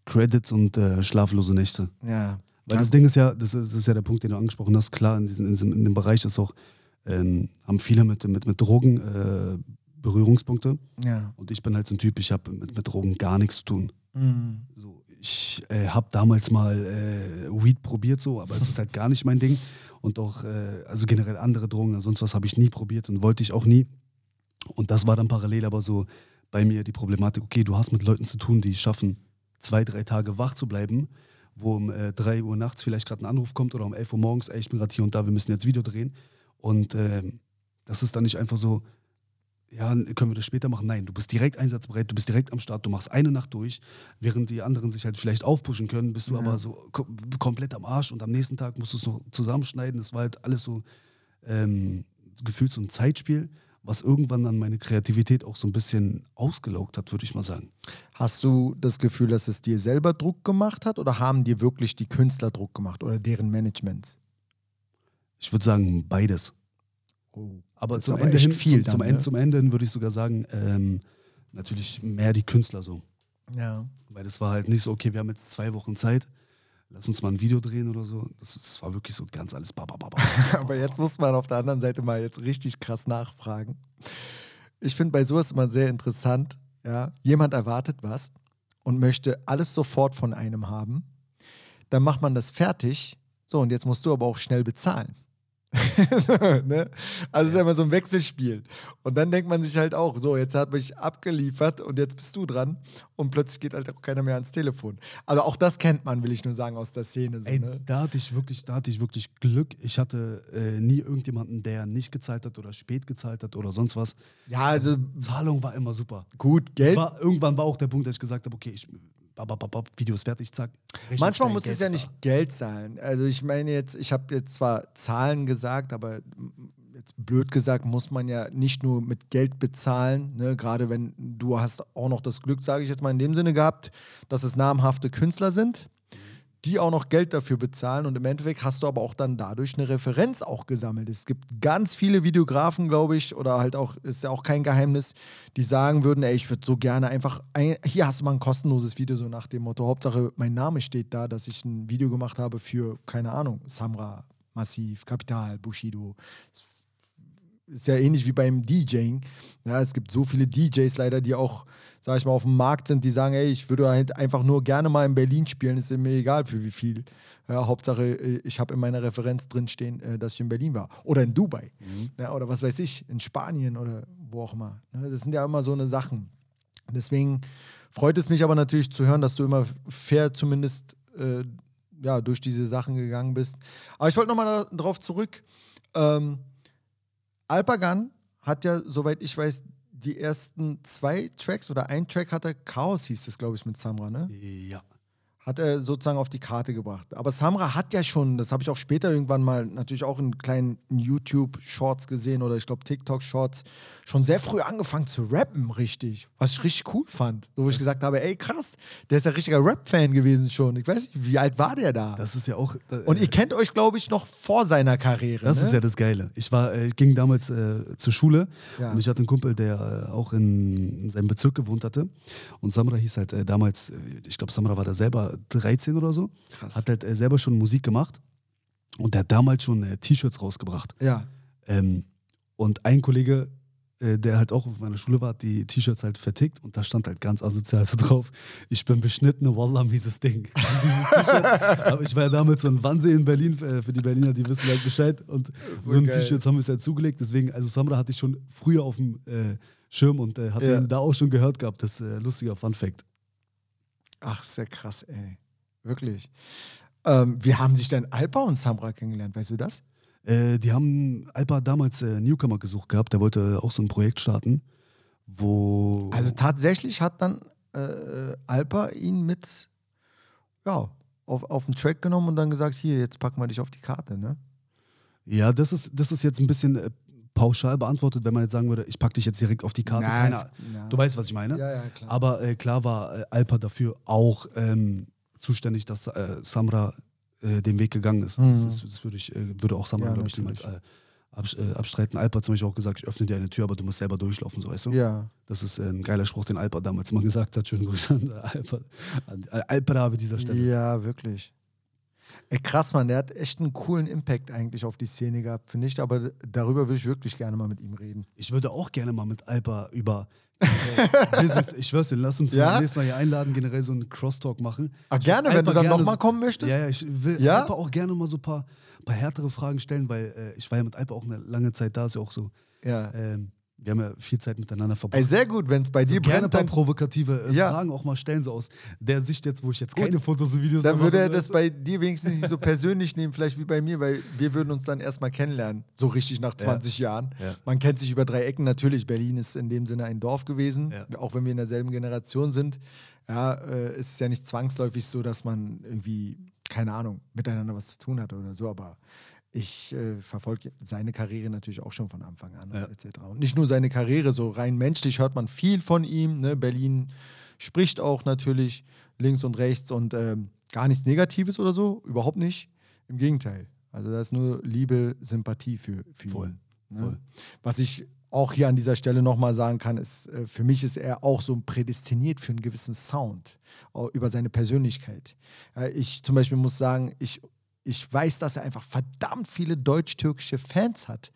Credits und äh, schlaflose Nächte. Ja. Weil das Ding ist ja, das ist, das ist ja der Punkt, den du angesprochen hast, klar, in, diesem, in, diesem, in dem Bereich ist auch ähm, haben viele mit, mit, mit Drogen äh, Berührungspunkte. Ja. Und ich bin halt so ein Typ, ich habe mit, mit Drogen gar nichts zu tun. Mhm. So, ich äh, habe damals mal äh, Weed probiert, so, aber es ist halt gar nicht mein Ding. Und auch, äh, also generell andere Drogen, sonst was habe ich nie probiert und wollte ich auch nie. Und das war dann parallel aber so bei mir die Problematik, okay, du hast mit Leuten zu tun, die schaffen, zwei, drei Tage wach zu bleiben, wo um äh, 3 Uhr nachts vielleicht gerade ein Anruf kommt oder um 11 Uhr morgens, ey, ich bin gerade hier und da, wir müssen jetzt Video drehen. Und äh, das ist dann nicht einfach so, ja, können wir das später machen? Nein, du bist direkt einsatzbereit, du bist direkt am Start, du machst eine Nacht durch, während die anderen sich halt vielleicht aufpushen können, bist du ja. aber so kom komplett am Arsch und am nächsten Tag musst du es noch zusammenschneiden. Das war halt alles so ähm, gefühlt so ein Zeitspiel, was irgendwann dann meine Kreativität auch so ein bisschen ausgelaugt hat, würde ich mal sagen. Hast du das Gefühl, dass es dir selber Druck gemacht hat oder haben dir wirklich die Künstler Druck gemacht oder deren Managements? Ich würde sagen, beides. Oh, aber zum aber Ende hin, viel zum, zum? Ende, zum Ende hin würde ich sogar sagen, ähm, natürlich mehr die Künstler so. Ja. Weil das war halt nicht so, okay, wir haben jetzt zwei Wochen Zeit. lass uns mal ein Video drehen oder so. Das, das war wirklich so ganz alles babababa. Aber jetzt muss man auf der anderen Seite mal jetzt richtig krass nachfragen. Ich finde bei sowas immer sehr interessant, ja, jemand erwartet was und möchte alles sofort von einem haben. Dann macht man das fertig. So, und jetzt musst du aber auch schnell bezahlen. ne? Also es ist immer so ein Wechselspiel. Und dann denkt man sich halt auch, so, jetzt hat mich abgeliefert und jetzt bist du dran. Und plötzlich geht halt auch keiner mehr ans Telefon. Also auch das kennt man, will ich nur sagen, aus der Szene. So, Ey, ne? da hatte ich wirklich, da hatte ich wirklich Glück. Ich hatte äh, nie irgendjemanden, der nicht gezahlt hat oder spät gezahlt hat oder sonst was. Ja, also Zahlung war immer super. gut, Geld. War, irgendwann war auch der Punkt, dass ich gesagt habe, okay, ich, bab, bab, bab, Video ist fertig, zack. Manchmal muss Geld es ja nicht. Geld sein. Also ich meine jetzt, ich habe jetzt zwar Zahlen gesagt, aber jetzt blöd gesagt, muss man ja nicht nur mit Geld bezahlen. Ne? Gerade wenn du hast auch noch das Glück, sage ich jetzt mal in dem Sinne gehabt, dass es namhafte Künstler sind, die auch noch Geld dafür bezahlen. Und im Endeffekt hast du aber auch dann dadurch eine Referenz auch gesammelt. Es gibt ganz viele Videografen, glaube ich, oder halt auch, ist ja auch kein Geheimnis, die sagen würden, ey, ich würde so gerne einfach, ein, hier hast du mal ein kostenloses Video, so nach dem Motto, Hauptsache mein Name steht da, dass ich ein Video gemacht habe für, keine Ahnung, Samra, Massiv, Kapital, Bushido. Ist ja ähnlich wie beim DJing. Ja, es gibt so viele DJs leider, die auch, sag ich mal, auf dem Markt sind, die sagen, ey, ich würde halt einfach nur gerne mal in Berlin spielen, ist mir egal für wie viel. Ja, Hauptsache, äh, ich habe in meiner Referenz drinstehen, äh, dass ich in Berlin war. Oder in Dubai. Ja, oder was weiß ich, in Spanien oder wo auch immer. Das sind ja immer so eine Sachen. Deswegen freut es mich aber natürlich zu hören, dass du immer fair zumindest äh, ja, durch diese Sachen gegangen bist. Aber ich wollte nochmal darauf zurück. Ähm, Alpagan hat ja, soweit ich weiß, die ersten zwei Tracks oder ein Track hat er, Chaos hieß das, glaube ich, mit Samra, ne? Ja. Hat er sozusagen auf die Karte gebracht. Aber Samra hat ja schon, das habe ich auch später irgendwann mal natürlich auch in kleinen YouTube-Shorts gesehen oder ich glaube TikTok-Shorts, schon sehr früh angefangen zu rappen, richtig. Was ich richtig cool fand. So, wo ich gesagt habe, ey krass, der ist ja richtiger Rap-Fan gewesen schon. Ich weiß nicht, wie alt war der da? Das ist ja auch. äh, Und ihr kennt euch, glaube ich, noch vor seiner Karriere. Das ne? ist ja das Geile. Ich war, äh, ich ging damals äh, zur Schule Ja. und ich hatte einen Kumpel, der äh, auch in, in seinem Bezirk gewohnt hatte. Und Samra hieß halt äh, damals, äh, ich glaube, Samra war da selber 13 oder so. Krass. Hat halt äh, selber schon Musik gemacht. Und der hat damals schon äh, T-Shirts rausgebracht. Ja. Ähm, und ein Kollege, äh, der halt auch auf meiner Schule war, hat die T-Shirts halt vertickt und da stand halt ganz asozial so drauf, ich bin beschnittene Wallah, dieses Ding. Aber ich war ja damals so ein Wannsee in Berlin, für die Berliner, die wissen halt Bescheid und so so, ein. T-Shirt haben wir es halt zugelegt, deswegen, also Samra hatte ich schon früher auf dem äh, Schirm und äh, hatte Ja. ihn da auch schon gehört gehabt, das ist äh, lustiger Fun-Fact. Ach, sehr krass, ey. Wirklich. Ähm, wie haben sich denn Alpa und Samra kennengelernt? Weißt du das? Äh, die haben Alpa damals äh, Newcomer gesucht gehabt, der wollte auch so ein Projekt starten, wo... Also tatsächlich hat dann äh, Alpa ihn mit ja, auf, auf den Track genommen und dann gesagt, hier, jetzt packen wir dich auf die Karte, ne? Ja, das ist, das ist jetzt ein bisschen äh, pauschal beantwortet, wenn man jetzt sagen würde, ich pack dich jetzt direkt auf die Karte. Na, Keine, es- ja. Du weißt, was ich meine? Ja, ja, klar. Aber äh, klar war äh, Alpa dafür auch ähm, zuständig, dass äh, Samra äh, den Weg gegangen ist. Das, Mhm. ist, das würde, ich, äh, würde auch Samra, Ja, glaube ich, niemals äh, abs abstreiten. Alpa hat zum Beispiel auch gesagt, ich öffne dir eine Tür, aber du musst selber durchlaufen, so weißt du? ja. Das ist ein geiler Spruch, den Alpa damals mal gesagt hat. Schönen Gruß an Alpa, an Alpa an dieser Stelle. Ja, wirklich. Ey, krass, Mann, der hat echt einen coolen Impact eigentlich auf die Szene gehabt, finde ich. Aber darüber würde ich wirklich gerne mal mit ihm reden. Ich würde auch gerne mal mit Alpa über äh, Business, ich schwör's dir, lass uns Ja? nächstes Mal hier einladen, generell so einen Crosstalk machen. Ah, Ich gerne, wenn du dann nochmal so- kommen möchtest? Ja, ja, ich will Ja? Alpa auch gerne mal so ein paar, paar härtere Fragen stellen, weil äh, ich war ja mit Alpa auch eine lange Zeit da, ist ja auch so. Ja. Ähm, wir haben ja viel Zeit miteinander verbracht. Ey, sehr gut, wenn es bei dir so gerne ein brennt, paar dann, provokative äh, Ja. Fragen auch mal stellen, so aus der Sicht jetzt, wo ich jetzt keine Fotos und Videos dann mehr würde er das bei dir wenigstens nicht so persönlich nehmen, vielleicht wie bei mir, weil wir würden uns dann erstmal kennenlernen, so richtig nach 20 Jahren. Ja. Man kennt sich über drei Ecken, natürlich. Berlin ist in dem Sinne ein Dorf gewesen, Ja. auch wenn wir in derselben Generation sind. Ja, äh, ist es ja nicht zwangsläufig so, dass man irgendwie, keine Ahnung, miteinander was zu tun hat oder so, aber ich äh, verfolge seine Karriere natürlich auch schon von Anfang an Ja. etc. Und nicht nur seine Karriere, so rein menschlich hört man viel von ihm. Ne? Berlin spricht auch natürlich links und rechts und ähm, gar nichts Negatives oder so, überhaupt nicht. Im Gegenteil. Also da ist nur Liebe, Sympathie für, für Voll, ihn. Ne? voll. Was ich auch hier an dieser Stelle nochmal sagen kann, ist, äh, für mich ist er auch so prädestiniert für einen gewissen Sound, über seine Persönlichkeit. Äh, ich zum Beispiel muss sagen, ich, ich weiß, dass er einfach verdammt viele deutsch-türkische Fans hat,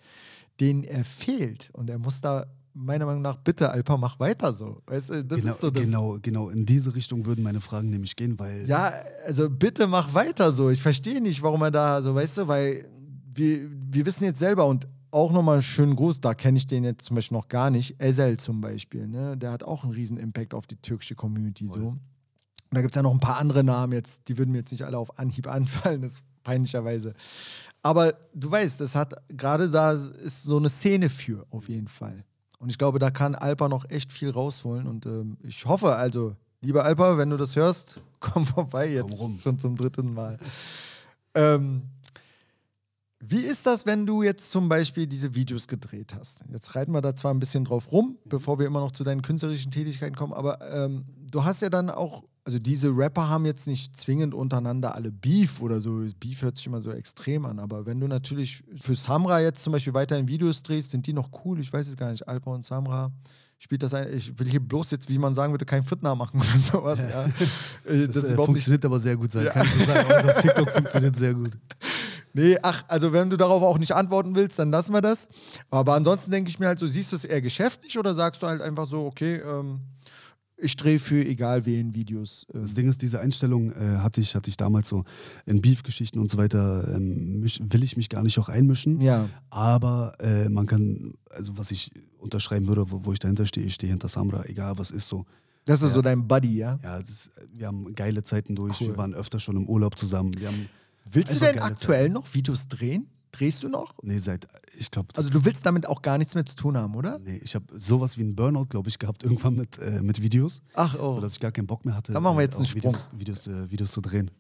denen er fehlt. Und er muss da meiner Meinung nach, bitte, Alpa, mach weiter so. Weißt du, das genau, ist so das. genau, genau, in diese Richtung würden meine Fragen nämlich gehen, weil. Ja, also bitte mach weiter so. Ich verstehe nicht, warum er da so, weißt du, weil wir, wir wissen jetzt selber und auch nochmal einen schönen Gruß, da kenne ich den jetzt zum Beispiel noch gar nicht. Ezel zum Beispiel, ne? der hat auch einen riesen Impact auf die türkische Community. So. Und da gibt es ja noch ein paar andere Namen jetzt, die würden mir jetzt nicht alle auf Anhieb anfallen, das peinlicherweise. Aber du weißt, das hat gerade da ist so eine Szene für, auf jeden Fall. Und ich glaube, da kann Alpa noch echt viel rausholen. Und ähm, ich hoffe, also, lieber Alpa, wenn du das hörst, komm vorbei jetzt. Komm. Schon zum dritten Mal. ähm, wie ist das, wenn du jetzt zum Beispiel diese Videos gedreht hast? Jetzt reiten wir da zwar ein bisschen drauf rum, bevor wir immer noch zu deinen künstlerischen Tätigkeiten kommen, aber ähm, du hast ja dann auch, also diese Rapper haben jetzt nicht zwingend untereinander alle Beef oder so. Beef hört sich immer so extrem an, aber wenn du natürlich für Samra jetzt zum Beispiel weiterhin Videos drehst, sind die noch cool? Ich weiß es gar nicht. Alpa und Samra. Spielt das ein, ich will hier bloß jetzt, wie man sagen würde, kein Fitner machen oder sowas. Ja. Äh, das, das äh, funktioniert aber sehr gut sein. Ja. Kann ich dir sagen. Also auf TikTok funktioniert sehr gut. Nee, ach, also wenn du darauf auch nicht antworten willst, dann lassen wir das. Aber ansonsten denke ich mir halt so, siehst du es eher geschäftlich oder sagst du halt einfach so, okay, ähm, ich drehe für egal wen Videos. Ähm, Das Ding ist, diese Einstellung äh, hatte, ich, hatte ich damals so in Beef-Geschichten und so weiter, ähm, mich, will ich mich gar nicht auch einmischen. ja, Aber äh, man kann, also was ich unterschreiben würde, wo, wo ich dahinter stehe, ich stehe hinter Samra, egal was ist so. das ist Ja. so dein Buddy, ja? Ja, das, wir haben geile Zeiten durch, Cool. wir waren öfter schon im Urlaub zusammen. Wir haben, Willst du denn aktuell noch Videos drehen? Drehst du noch? nee, seit, ich glaube, Also du willst damit auch gar nichts mehr zu tun haben, oder? nee, ich habe sowas wie einen Burnout, glaube ich, gehabt irgendwann mit, äh, mit Videos, Ach, oh. sodass ich gar keinen Bock mehr hatte. Dann machen wir äh, jetzt einen auch Videos, Videos, äh, Videos zu drehen.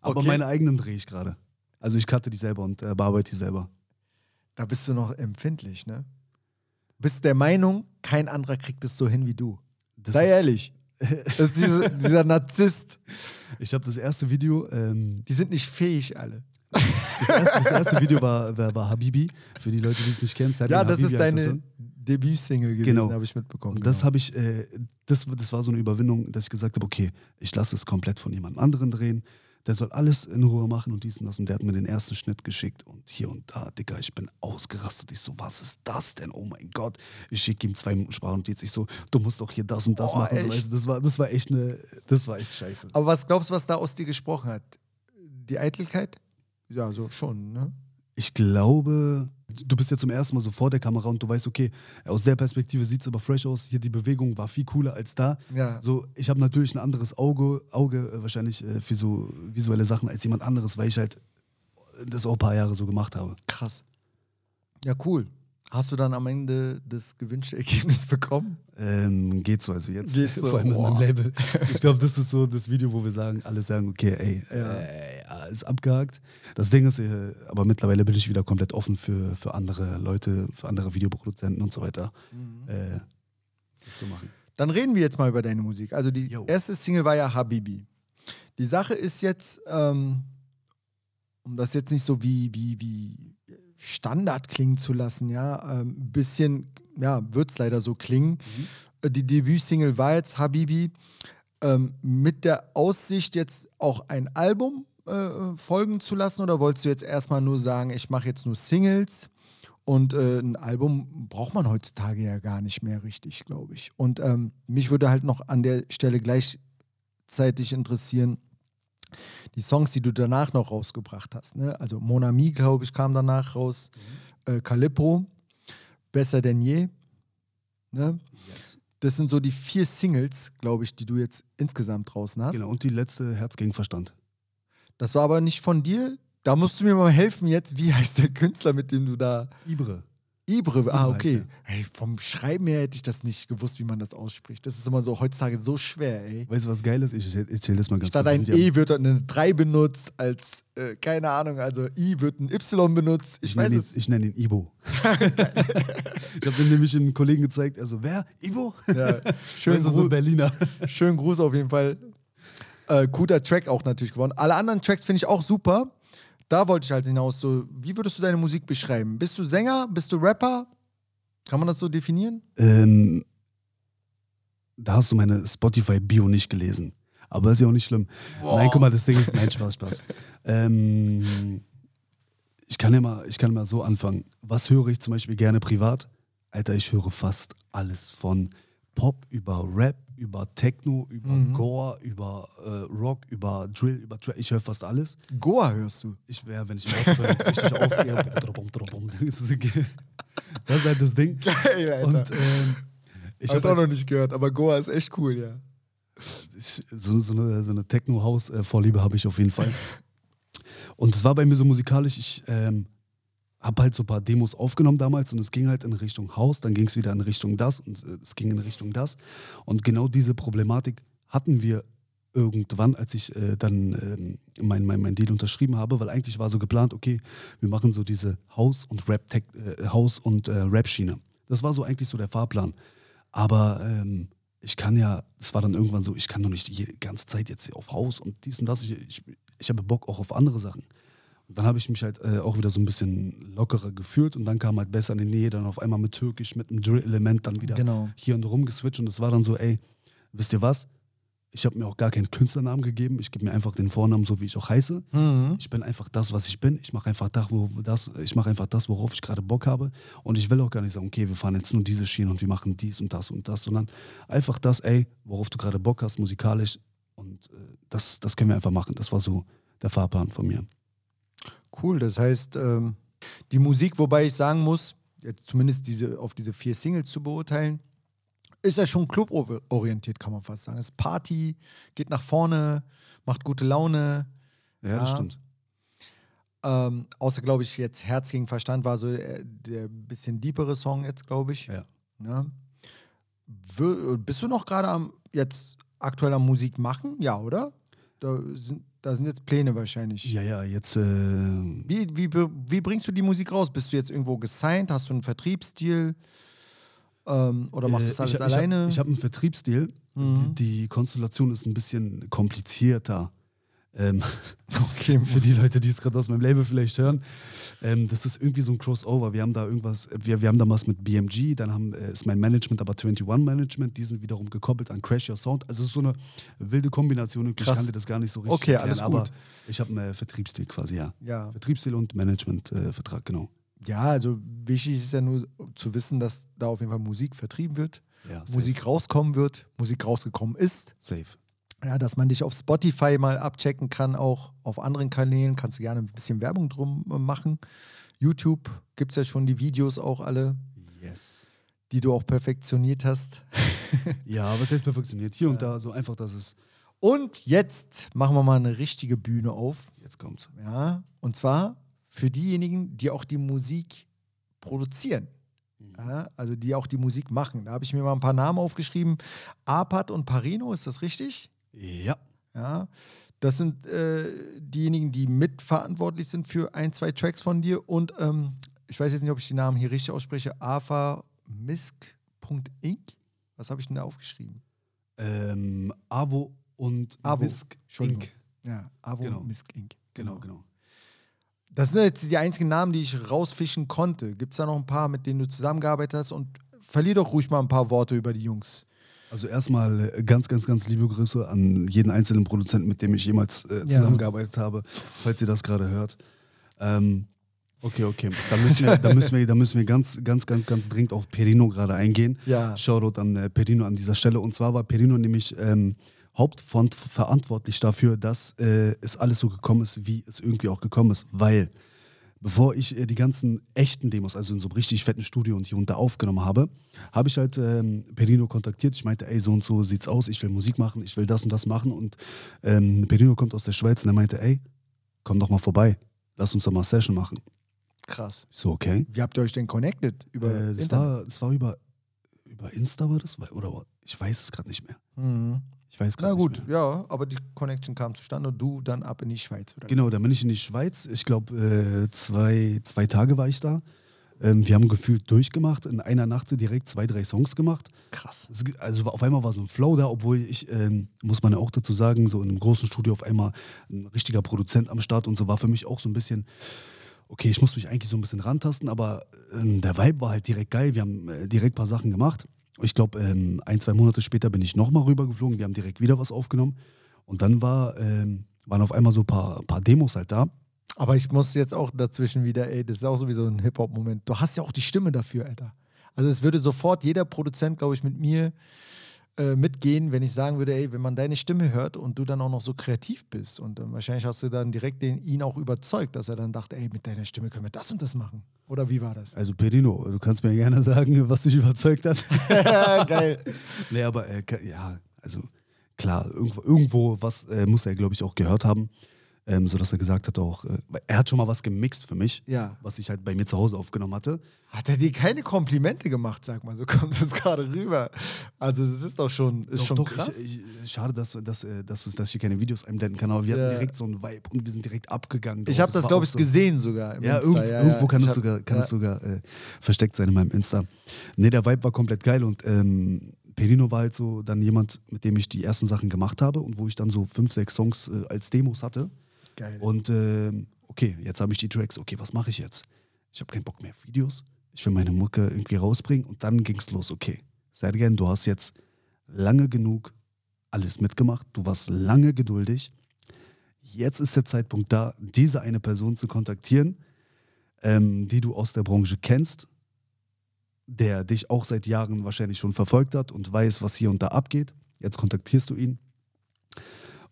Aber Okay. meine eigenen drehe ich gerade. Also ich cutte die selber und äh, bearbeite die selber. Da bist du noch empfindlich, ne? Bist der Meinung, kein anderer kriegt es so hin wie du. Das Sei ehrlich. Das ist diese, dieser Narzisst. Ich habe das erste Video, ähm, Die sind nicht fähig alle. Das, erste, das erste Video war, war, war Habibi, für die Leute, die es nicht kennen. Ja, das Habibi ist deine Song. Debütsingle gewesen, Genau. habe ich mitbekommen. Und das genau. habe ich, äh, das, das war so eine Überwindung, dass ich gesagt habe, okay, ich lasse es komplett von jemand anderen drehen. Der soll alles in Ruhe machen und dies und das. Und der hat mir den ersten Schnitt geschickt und hier und da, Digga, ich bin ausgerastet. Ich so, was ist das denn? Oh mein Gott. Ich schicke ihm zwei Minuten Sprachnotiz. Ich so, du musst doch hier das und das Oh, machen. So, weißt du, das, war, das war echt eine, das war echt scheiße. Aber was glaubst du, was da aus dir gesprochen hat? Die Eitelkeit? Ja, so schon, ne? Ich glaube, du bist ja zum ersten Mal so vor der Kamera und du weißt, okay, aus der Perspektive sieht es aber fresh aus. Hier die Bewegung war viel cooler als da. Ja. So, ich habe natürlich ein anderes Auge, Auge äh, wahrscheinlich äh, für so visuelle Sachen als jemand anderes, weil ich halt das auch ein paar Jahre so gemacht habe. Krass. Ja, cool. Hast du dann am Ende das gewünschte Ergebnis bekommen? Ähm, geht so, also jetzt. Geht so, Vor allem mit boah. meinem Label. Ich glaube, das ist so das Video, wo wir sagen, alle sagen, okay, ey, Ja. äh, ist abgehakt. Das Ding ist, äh, aber mittlerweile bin ich wieder komplett offen für, für andere Leute, für andere Videoproduzenten und so weiter. Mhm. Äh, das zu machen. Dann reden wir jetzt mal über deine Musik. Also die Jo. erste Single war ja Habibi. Die Sache ist jetzt, ähm, um das jetzt nicht so wie, wie, wie Standard klingen zu lassen, ja, ähm, ein bisschen, ja, wird es leider so klingen. Äh, Die Debütsingle war jetzt Habibi. Ähm, mit der Aussicht, jetzt auch ein Album äh, folgen zu lassen oder wolltest du jetzt erstmal nur sagen, ich mache jetzt nur Singles? Und äh, ein Album braucht man heutzutage ja gar nicht mehr richtig, glaube ich. Und ähm, mich würde halt noch an der Stelle gleichzeitig interessieren, die Songs, die du danach noch rausgebracht hast. Ne? Also Mon Ami, glaube ich, kam danach raus. Äh, Calippo, Besser denn je. Ne? Yes. Das sind so die vier Singles, glaube ich, die du jetzt insgesamt draußen hast. Genau, und die letzte Herz gegen Verstand. Das war aber nicht von dir. Da musst du mir mal helfen jetzt. Wie heißt der Künstler, mit dem du da. Ibre. Ibre, ah, okay. Hey, vom Schreiben her hätte ich das nicht gewusst, wie man das ausspricht. Das ist immer so heutzutage so schwer, ey. Weißt du, was geil ist? Ich erzähl das mal ganz Statt kurz. ein sind ja- E wird eine 3 benutzt, als, äh, keine Ahnung, also I wird ein Y benutzt. Ich, Ich, weiß nenne ihn, es. ich nenne ihn Ibo. ich habe den nämlich einem Kollegen gezeigt. Er so, wer? Ibo? Ja, schön, so, ein Berliner. schönen Gruß auf jeden Fall. Äh, guter Track auch natürlich geworden. Alle anderen Tracks finde ich auch super. Da wollte ich halt hinaus so, wie würdest du deine Musik beschreiben? Bist du Sänger? Bist du Rapper? Kann man das so definieren? Ähm, da hast du meine Spotify-Bio nicht gelesen. Aber ist ja auch nicht schlimm. Nein, guck mal, das Ding ist, nein, Spaß, Spaß. ähm, ich kann ja mal, ich kann mal so anfangen. Was höre ich zum Beispiel gerne privat? Alter, ich höre fast alles von Pop über Rap, über Techno, über Mhm. Gore, über äh, Rock, über Drill, über Trap. Ich höre fast alles. Goa hörst du. Ich wäre, wenn ich richtig aufgehe. Das ist halt das Ding. Geil, Und ähm, ich habe habe auch halt, noch nicht gehört, aber Goa ist echt cool, ja. ich, so, so eine, so eine Techno-House-Vorliebe habe ich auf jeden Fall. Und es war bei mir so musikalisch, ich ähm, habe halt so ein paar Demos aufgenommen damals und es ging halt in Richtung Haus, dann ging es wieder in Richtung das und äh, es ging in Richtung das. Und genau diese Problematik hatten wir irgendwann, als ich äh, dann ähm, mein, mein, mein Deal unterschrieben habe, weil eigentlich war so geplant, okay, wir machen so diese Haus- und Rap äh, und äh, Rap-Schiene. Das war so eigentlich so der Fahrplan. Aber ähm, ich kann ja, es war dann irgendwann so, ich kann doch nicht die ganze Zeit jetzt auf Haus und dies und das. Ich, ich, ich habe Bock auch auf andere Sachen. Und dann habe ich mich halt äh, auch wieder so ein bisschen lockerer gefühlt und dann kam halt besser in die Nähe, dann auf einmal mit Türkisch, mit einem Drill-Element dann wieder Genau. hier und rum geswitcht und es war dann so, ey, wisst ihr was? Ich habe mir auch gar keinen Künstlernamen gegeben, ich gebe mir einfach den Vornamen, so wie ich auch heiße. Mhm. Ich bin einfach das, was ich bin. Ich mache einfach das, wo, das, ich mache einfach das, worauf ich gerade Bock habe. Und ich will auch gar nicht sagen, okay, wir fahren jetzt nur diese Schiene und wir machen dies und das und das, sondern einfach das, ey, worauf du gerade Bock hast, musikalisch. Und äh, das, das können wir einfach machen. Das war so der Fahrplan von mir. Cool, das heißt, ähm, die Musik, wobei ich sagen muss, jetzt zumindest diese, auf diese vier Singles zu beurteilen, ist ja schon cluborientiert, kann man fast sagen. Es ist Party, geht nach vorne, macht gute Laune. Ja, das Ja. stimmt. Ähm, außer, glaube ich, jetzt Herz gegen Verstand war so der, der bisschen deepere Song jetzt, glaube ich. Ja. Ja. Bist du noch gerade am jetzt aktuell am Musik machen? Ja, oder? Da sind, da sind jetzt Pläne wahrscheinlich. Ja, ja, jetzt. Äh, Wie, wie, wie bringst du die Musik raus? Bist du jetzt irgendwo gesigned? Hast du einen Vertriebsstil? Ähm, oder machst du das Äh, alles ich, alleine? Ich habe hab einen Vertriebsstil. Mhm. Die, die Konstellation ist ein bisschen komplizierter. Ähm, okay, für die Leute, die es gerade aus meinem Label vielleicht hören. Ähm, das ist irgendwie so ein Crossover. Wir haben da irgendwas, wir, wir haben da was mit BMG, dann haben, äh, ist mein Management aber 21 Management, die sind wiederum gekoppelt an Crash Your Sound. Also es ist so eine wilde Kombination. Ich Krass. kann dir das gar nicht so richtig Okay, erklären, alles aber gut. ich habe einen äh, Vertriebsstil quasi, ja. ja. Vertriebsstil und Managementvertrag, äh, genau. ja, also wichtig ist ja nur zu wissen, dass da auf jeden Fall Musik vertrieben wird, Ja. Musik rauskommen wird, Musik rausgekommen ist. Safe. Ja, dass man dich auf Spotify mal abchecken kann, auch auf anderen Kanälen. Kannst du gerne ein bisschen Werbung drum äh, machen. YouTube gibt es ja schon die Videos auch alle, Yes. die du auch perfektioniert hast. Ja, was heißt perfektioniert? Hier und da, so einfach, dass es Und jetzt machen wir mal eine richtige Bühne auf. jetzt kommt. Ja, und zwar für diejenigen, die auch die Musik produzieren. Ja, also die auch die Musik machen. Da habe ich mir mal ein paar Namen aufgeschrieben. Apat und Parino, ist das richtig? Ja. Ja. Das sind äh, diejenigen, die mitverantwortlich sind für ein, zwei Tracks von dir. Und ähm, ich weiß jetzt nicht, ob ich die Namen hier richtig ausspreche. avamisk.inc. Was habe ich denn da aufgeschrieben? Ähm, Avo und Avo, Entschuldigung. Inc. Ja, Avo Genau. Misk Inc. Genau, genau. Das sind jetzt die einzigen Namen, die ich rausfischen konnte. Gibt es da noch ein paar, mit denen du zusammengearbeitet hast? Und verlier doch ruhig mal ein paar Worte über die Jungs. Also erstmal äh, ganz, ganz, ganz liebe Grüße an jeden einzelnen Produzenten, mit dem ich jemals äh, Ja. zusammengearbeitet habe, falls ihr das gerade hört. Ähm, okay, okay. Da müssen, wir, da, müssen wir, da müssen wir ganz, ganz, ganz, ganz dringend auf Perino gerade eingehen. Ja. Shoutout an äh, Perino an dieser Stelle. Und zwar war Perino nämlich ähm, hauptverantwortlich dafür, dass äh, es alles so gekommen ist, wie es irgendwie auch gekommen ist. Weil, bevor ich äh, die ganzen echten Demos, also in so einem richtig fetten Studio und hier und da aufgenommen habe, habe ich halt ähm, Perino kontaktiert. Ich meinte, ey, so und so sieht's aus, ich will Musik machen, ich will das und das machen. Und ähm, Perino kommt aus der Schweiz und er meinte, ey, komm doch mal vorbei, lass uns doch mal Session machen. Krass. Ich so, okay. Wie habt ihr euch denn connected? Über Äh, das, Internet? war, das war über, über Insta, war das? Oder ich weiß es gerade nicht mehr. Mhm. Ich weiß Na gerade gut, nicht mehr. ja, aber die Connection kam zustande und du dann ab in die Schweiz, oder? Genau, dann bin ich in die Schweiz. Ich glaube, äh, zwei, zwei Tage war ich da. Ähm, wir haben gefühlt durchgemacht. In einer Nacht direkt zwei, drei Songs gemacht. Krass. Also auf einmal war so ein Flow da, obwohl ich, ähm, muss man ja auch dazu sagen, so in einem großen Studio auf einmal ein richtiger Produzent am Start und so war für mich auch so ein bisschen, okay, ich muss mich eigentlich so ein bisschen rantasten, aber ähm, der Vibe war halt direkt geil. Wir haben äh, direkt ein paar Sachen gemacht. Ich glaube, ähm, ein, zwei Monate später bin ich nochmal rübergeflogen. Wir haben direkt wieder was aufgenommen. Und dann war, ähm, waren auf einmal so ein paar, paar Demos halt da. Aber ich muss jetzt auch dazwischen wieder, ey, das ist auch sowieso ein Hip-Hop-Moment. Du hast ja auch die Stimme dafür, Alter. Also es würde sofort jeder Produzent, glaube ich, mit mir äh, mitgehen, wenn ich sagen würde, ey, wenn man deine Stimme hört und du dann auch noch so kreativ bist und äh, wahrscheinlich hast du dann direkt den, ihn auch überzeugt, dass er dann dachte, ey, mit deiner Stimme können wir das und das machen. Oder wie war das? Also Perino, du kannst mir gerne sagen, was dich überzeugt hat. Geil. nee, aber äh, ja, also klar, irgendwo, irgendwo was äh, muss er, glaube ich, auch gehört haben. Ähm, sodass er gesagt hat auch, äh, er hat schon mal was gemixt für mich, Ja. was ich halt bei mir zu Hause aufgenommen hatte. Hat er dir keine Komplimente gemacht, sag mal, so kommt das gerade rüber. Also das ist doch schon, ist Doch, schon doch, krass. Ich, ich, schade, dass, dass, äh, dass, dass ich hier keine Videos einblenden kann, aber wir Ja. hatten direkt so einen Vibe und wir sind direkt abgegangen. Ich habe das, war glaube ich, so- gesehen sogar. Ja, irgendwo, irgendwo kann, es sogar, kann ja. es sogar äh, versteckt sein in meinem Insta. Nee, der Vibe war komplett geil und ähm, Perino war halt so dann jemand, mit dem ich die ersten Sachen gemacht habe und wo ich dann so fünf, sechs Songs äh, als Demos hatte. Geil. Und ähm, okay, jetzt habe ich die Tracks. Okay, was mache ich jetzt? Ich habe keinen Bock mehr auf Videos. Ich will meine Mucke irgendwie rausbringen. Und dann ging es los. Okay, sei again, du hast jetzt lange genug alles mitgemacht. Du warst lange geduldig. Jetzt ist der Zeitpunkt da, diese eine Person zu kontaktieren, ähm, die du aus der Branche kennst, der dich auch seit Jahren wahrscheinlich schon verfolgt hat und weiß, was hier und da abgeht. Jetzt kontaktierst du ihn.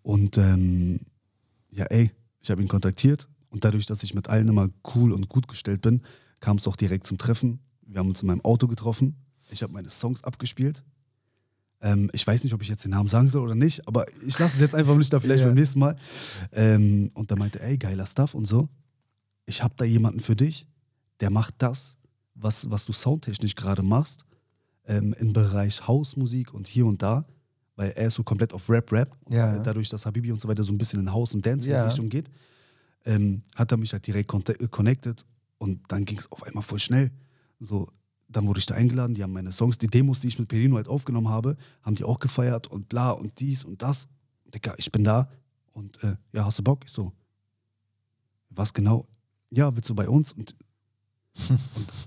Und ähm, ja, ey, ich habe ihn kontaktiert und dadurch, dass ich mit allen immer cool und gut gestellt bin, kam es auch direkt zum Treffen. Wir haben uns in meinem Auto getroffen. Ich habe meine Songs abgespielt. Ähm, ich weiß nicht, ob ich jetzt den Namen sagen soll oder nicht, aber ich lasse es jetzt einfach nicht da vielleicht Ja. beim nächsten Mal. Ähm, und da meinte, ey, geiler Stuff und so. Ich habe da jemanden für dich, der macht das, was, was du soundtechnisch gerade machst, ähm, im Bereich Hausmusik und hier und da, weil er ist so komplett auf Rap-Rap. Und Ja. Dadurch, dass Habibi und so weiter so ein bisschen in House- und Ja. Dance-Richtung geht, ähm, hat er mich halt direkt äh, connected und dann ging es auf einmal voll schnell. So, dann wurde ich da eingeladen, die haben meine Songs, die Demos, die ich mit Perino halt aufgenommen habe, haben die auch gefeiert und bla und dies und das. Digga, ich bin da und äh, ja, hast du Bock? Ich so, was genau? Ja, willst du bei uns? Und, und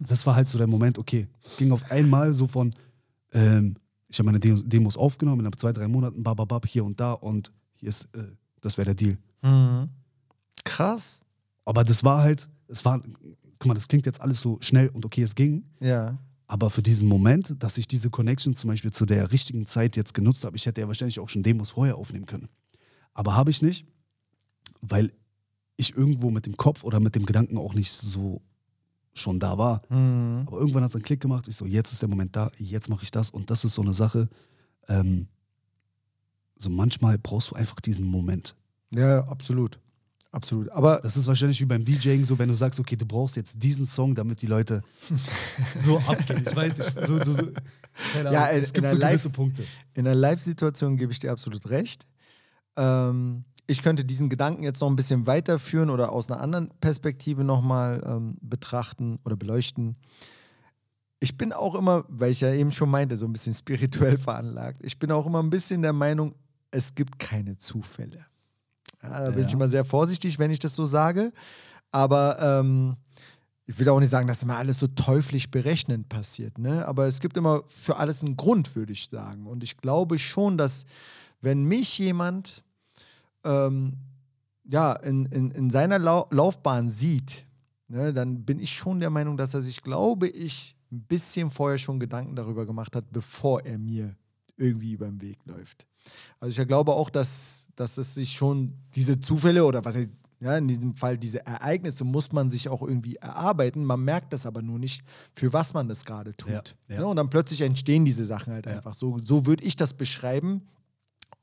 das war halt so der Moment, okay, es ging auf einmal so von, ähm, ich habe meine Demos, aufgenommen, in zwei, drei Monaten, bababab, hier und da und hier ist, äh, das wäre der Deal. Mhm. Krass. Aber das war halt, es war, guck mal, das klingt jetzt alles so schnell und okay, es ging. Ja. Aber für diesen Moment, dass ich diese Connection zum Beispiel zu der richtigen Zeit jetzt genutzt habe, ich hätte ja wahrscheinlich auch schon Demos vorher aufnehmen können. Aber habe ich nicht, weil ich irgendwo mit dem Kopf oder mit dem Gedanken auch nicht so schon da war. Mhm. Aber irgendwann hat es einen Klick gemacht. Ich so, jetzt ist der Moment da, jetzt mache ich das. Und das ist so eine Sache. Ähm, so manchmal brauchst du einfach diesen Moment. Ja, absolut. Absolut. Aber Das ist wahrscheinlich wie beim DJing, so wenn du sagst, okay, du brauchst jetzt diesen Song, damit die Leute so abgehen. Ich weiß nicht. So, so, so. Ja, in- es gibt in so gewisse Live- Punkte. in einer Live-Situation gebe ich dir absolut recht. Ähm, ich könnte diesen Gedanken jetzt noch ein bisschen weiterführen oder aus einer anderen Perspektive nochmal ähm, betrachten oder beleuchten. Ich bin auch immer, weil ich ja eben schon meinte, so ein bisschen spirituell veranlagt, ich bin auch immer ein bisschen der Meinung, es gibt keine Zufälle. Ja, da bin Ja. ich immer sehr vorsichtig, wenn ich das so sage. Aber ähm, ich will auch nicht sagen, dass immer alles so teuflisch berechnend passiert, ne? Aber es gibt immer für alles einen Grund, würde ich sagen. Und ich glaube schon, dass wenn mich jemand ähm, ja, in, in, in seiner Lau Laufbahn sieht, ne, dann bin ich schon der Meinung, dass er sich, glaube ich, ein bisschen vorher schon Gedanken darüber gemacht hat, bevor er mir irgendwie über den Weg läuft. Also ich glaube auch, dass, dass es sich schon diese Zufälle oder was heißt, ja, in diesem Fall diese Ereignisse muss man sich auch irgendwie erarbeiten. Man merkt das aber nur nicht, für was man das gerade tut. Ja, ja. Ne? Und dann plötzlich entstehen diese Sachen halt Ja. einfach. So, so würde ich das beschreiben.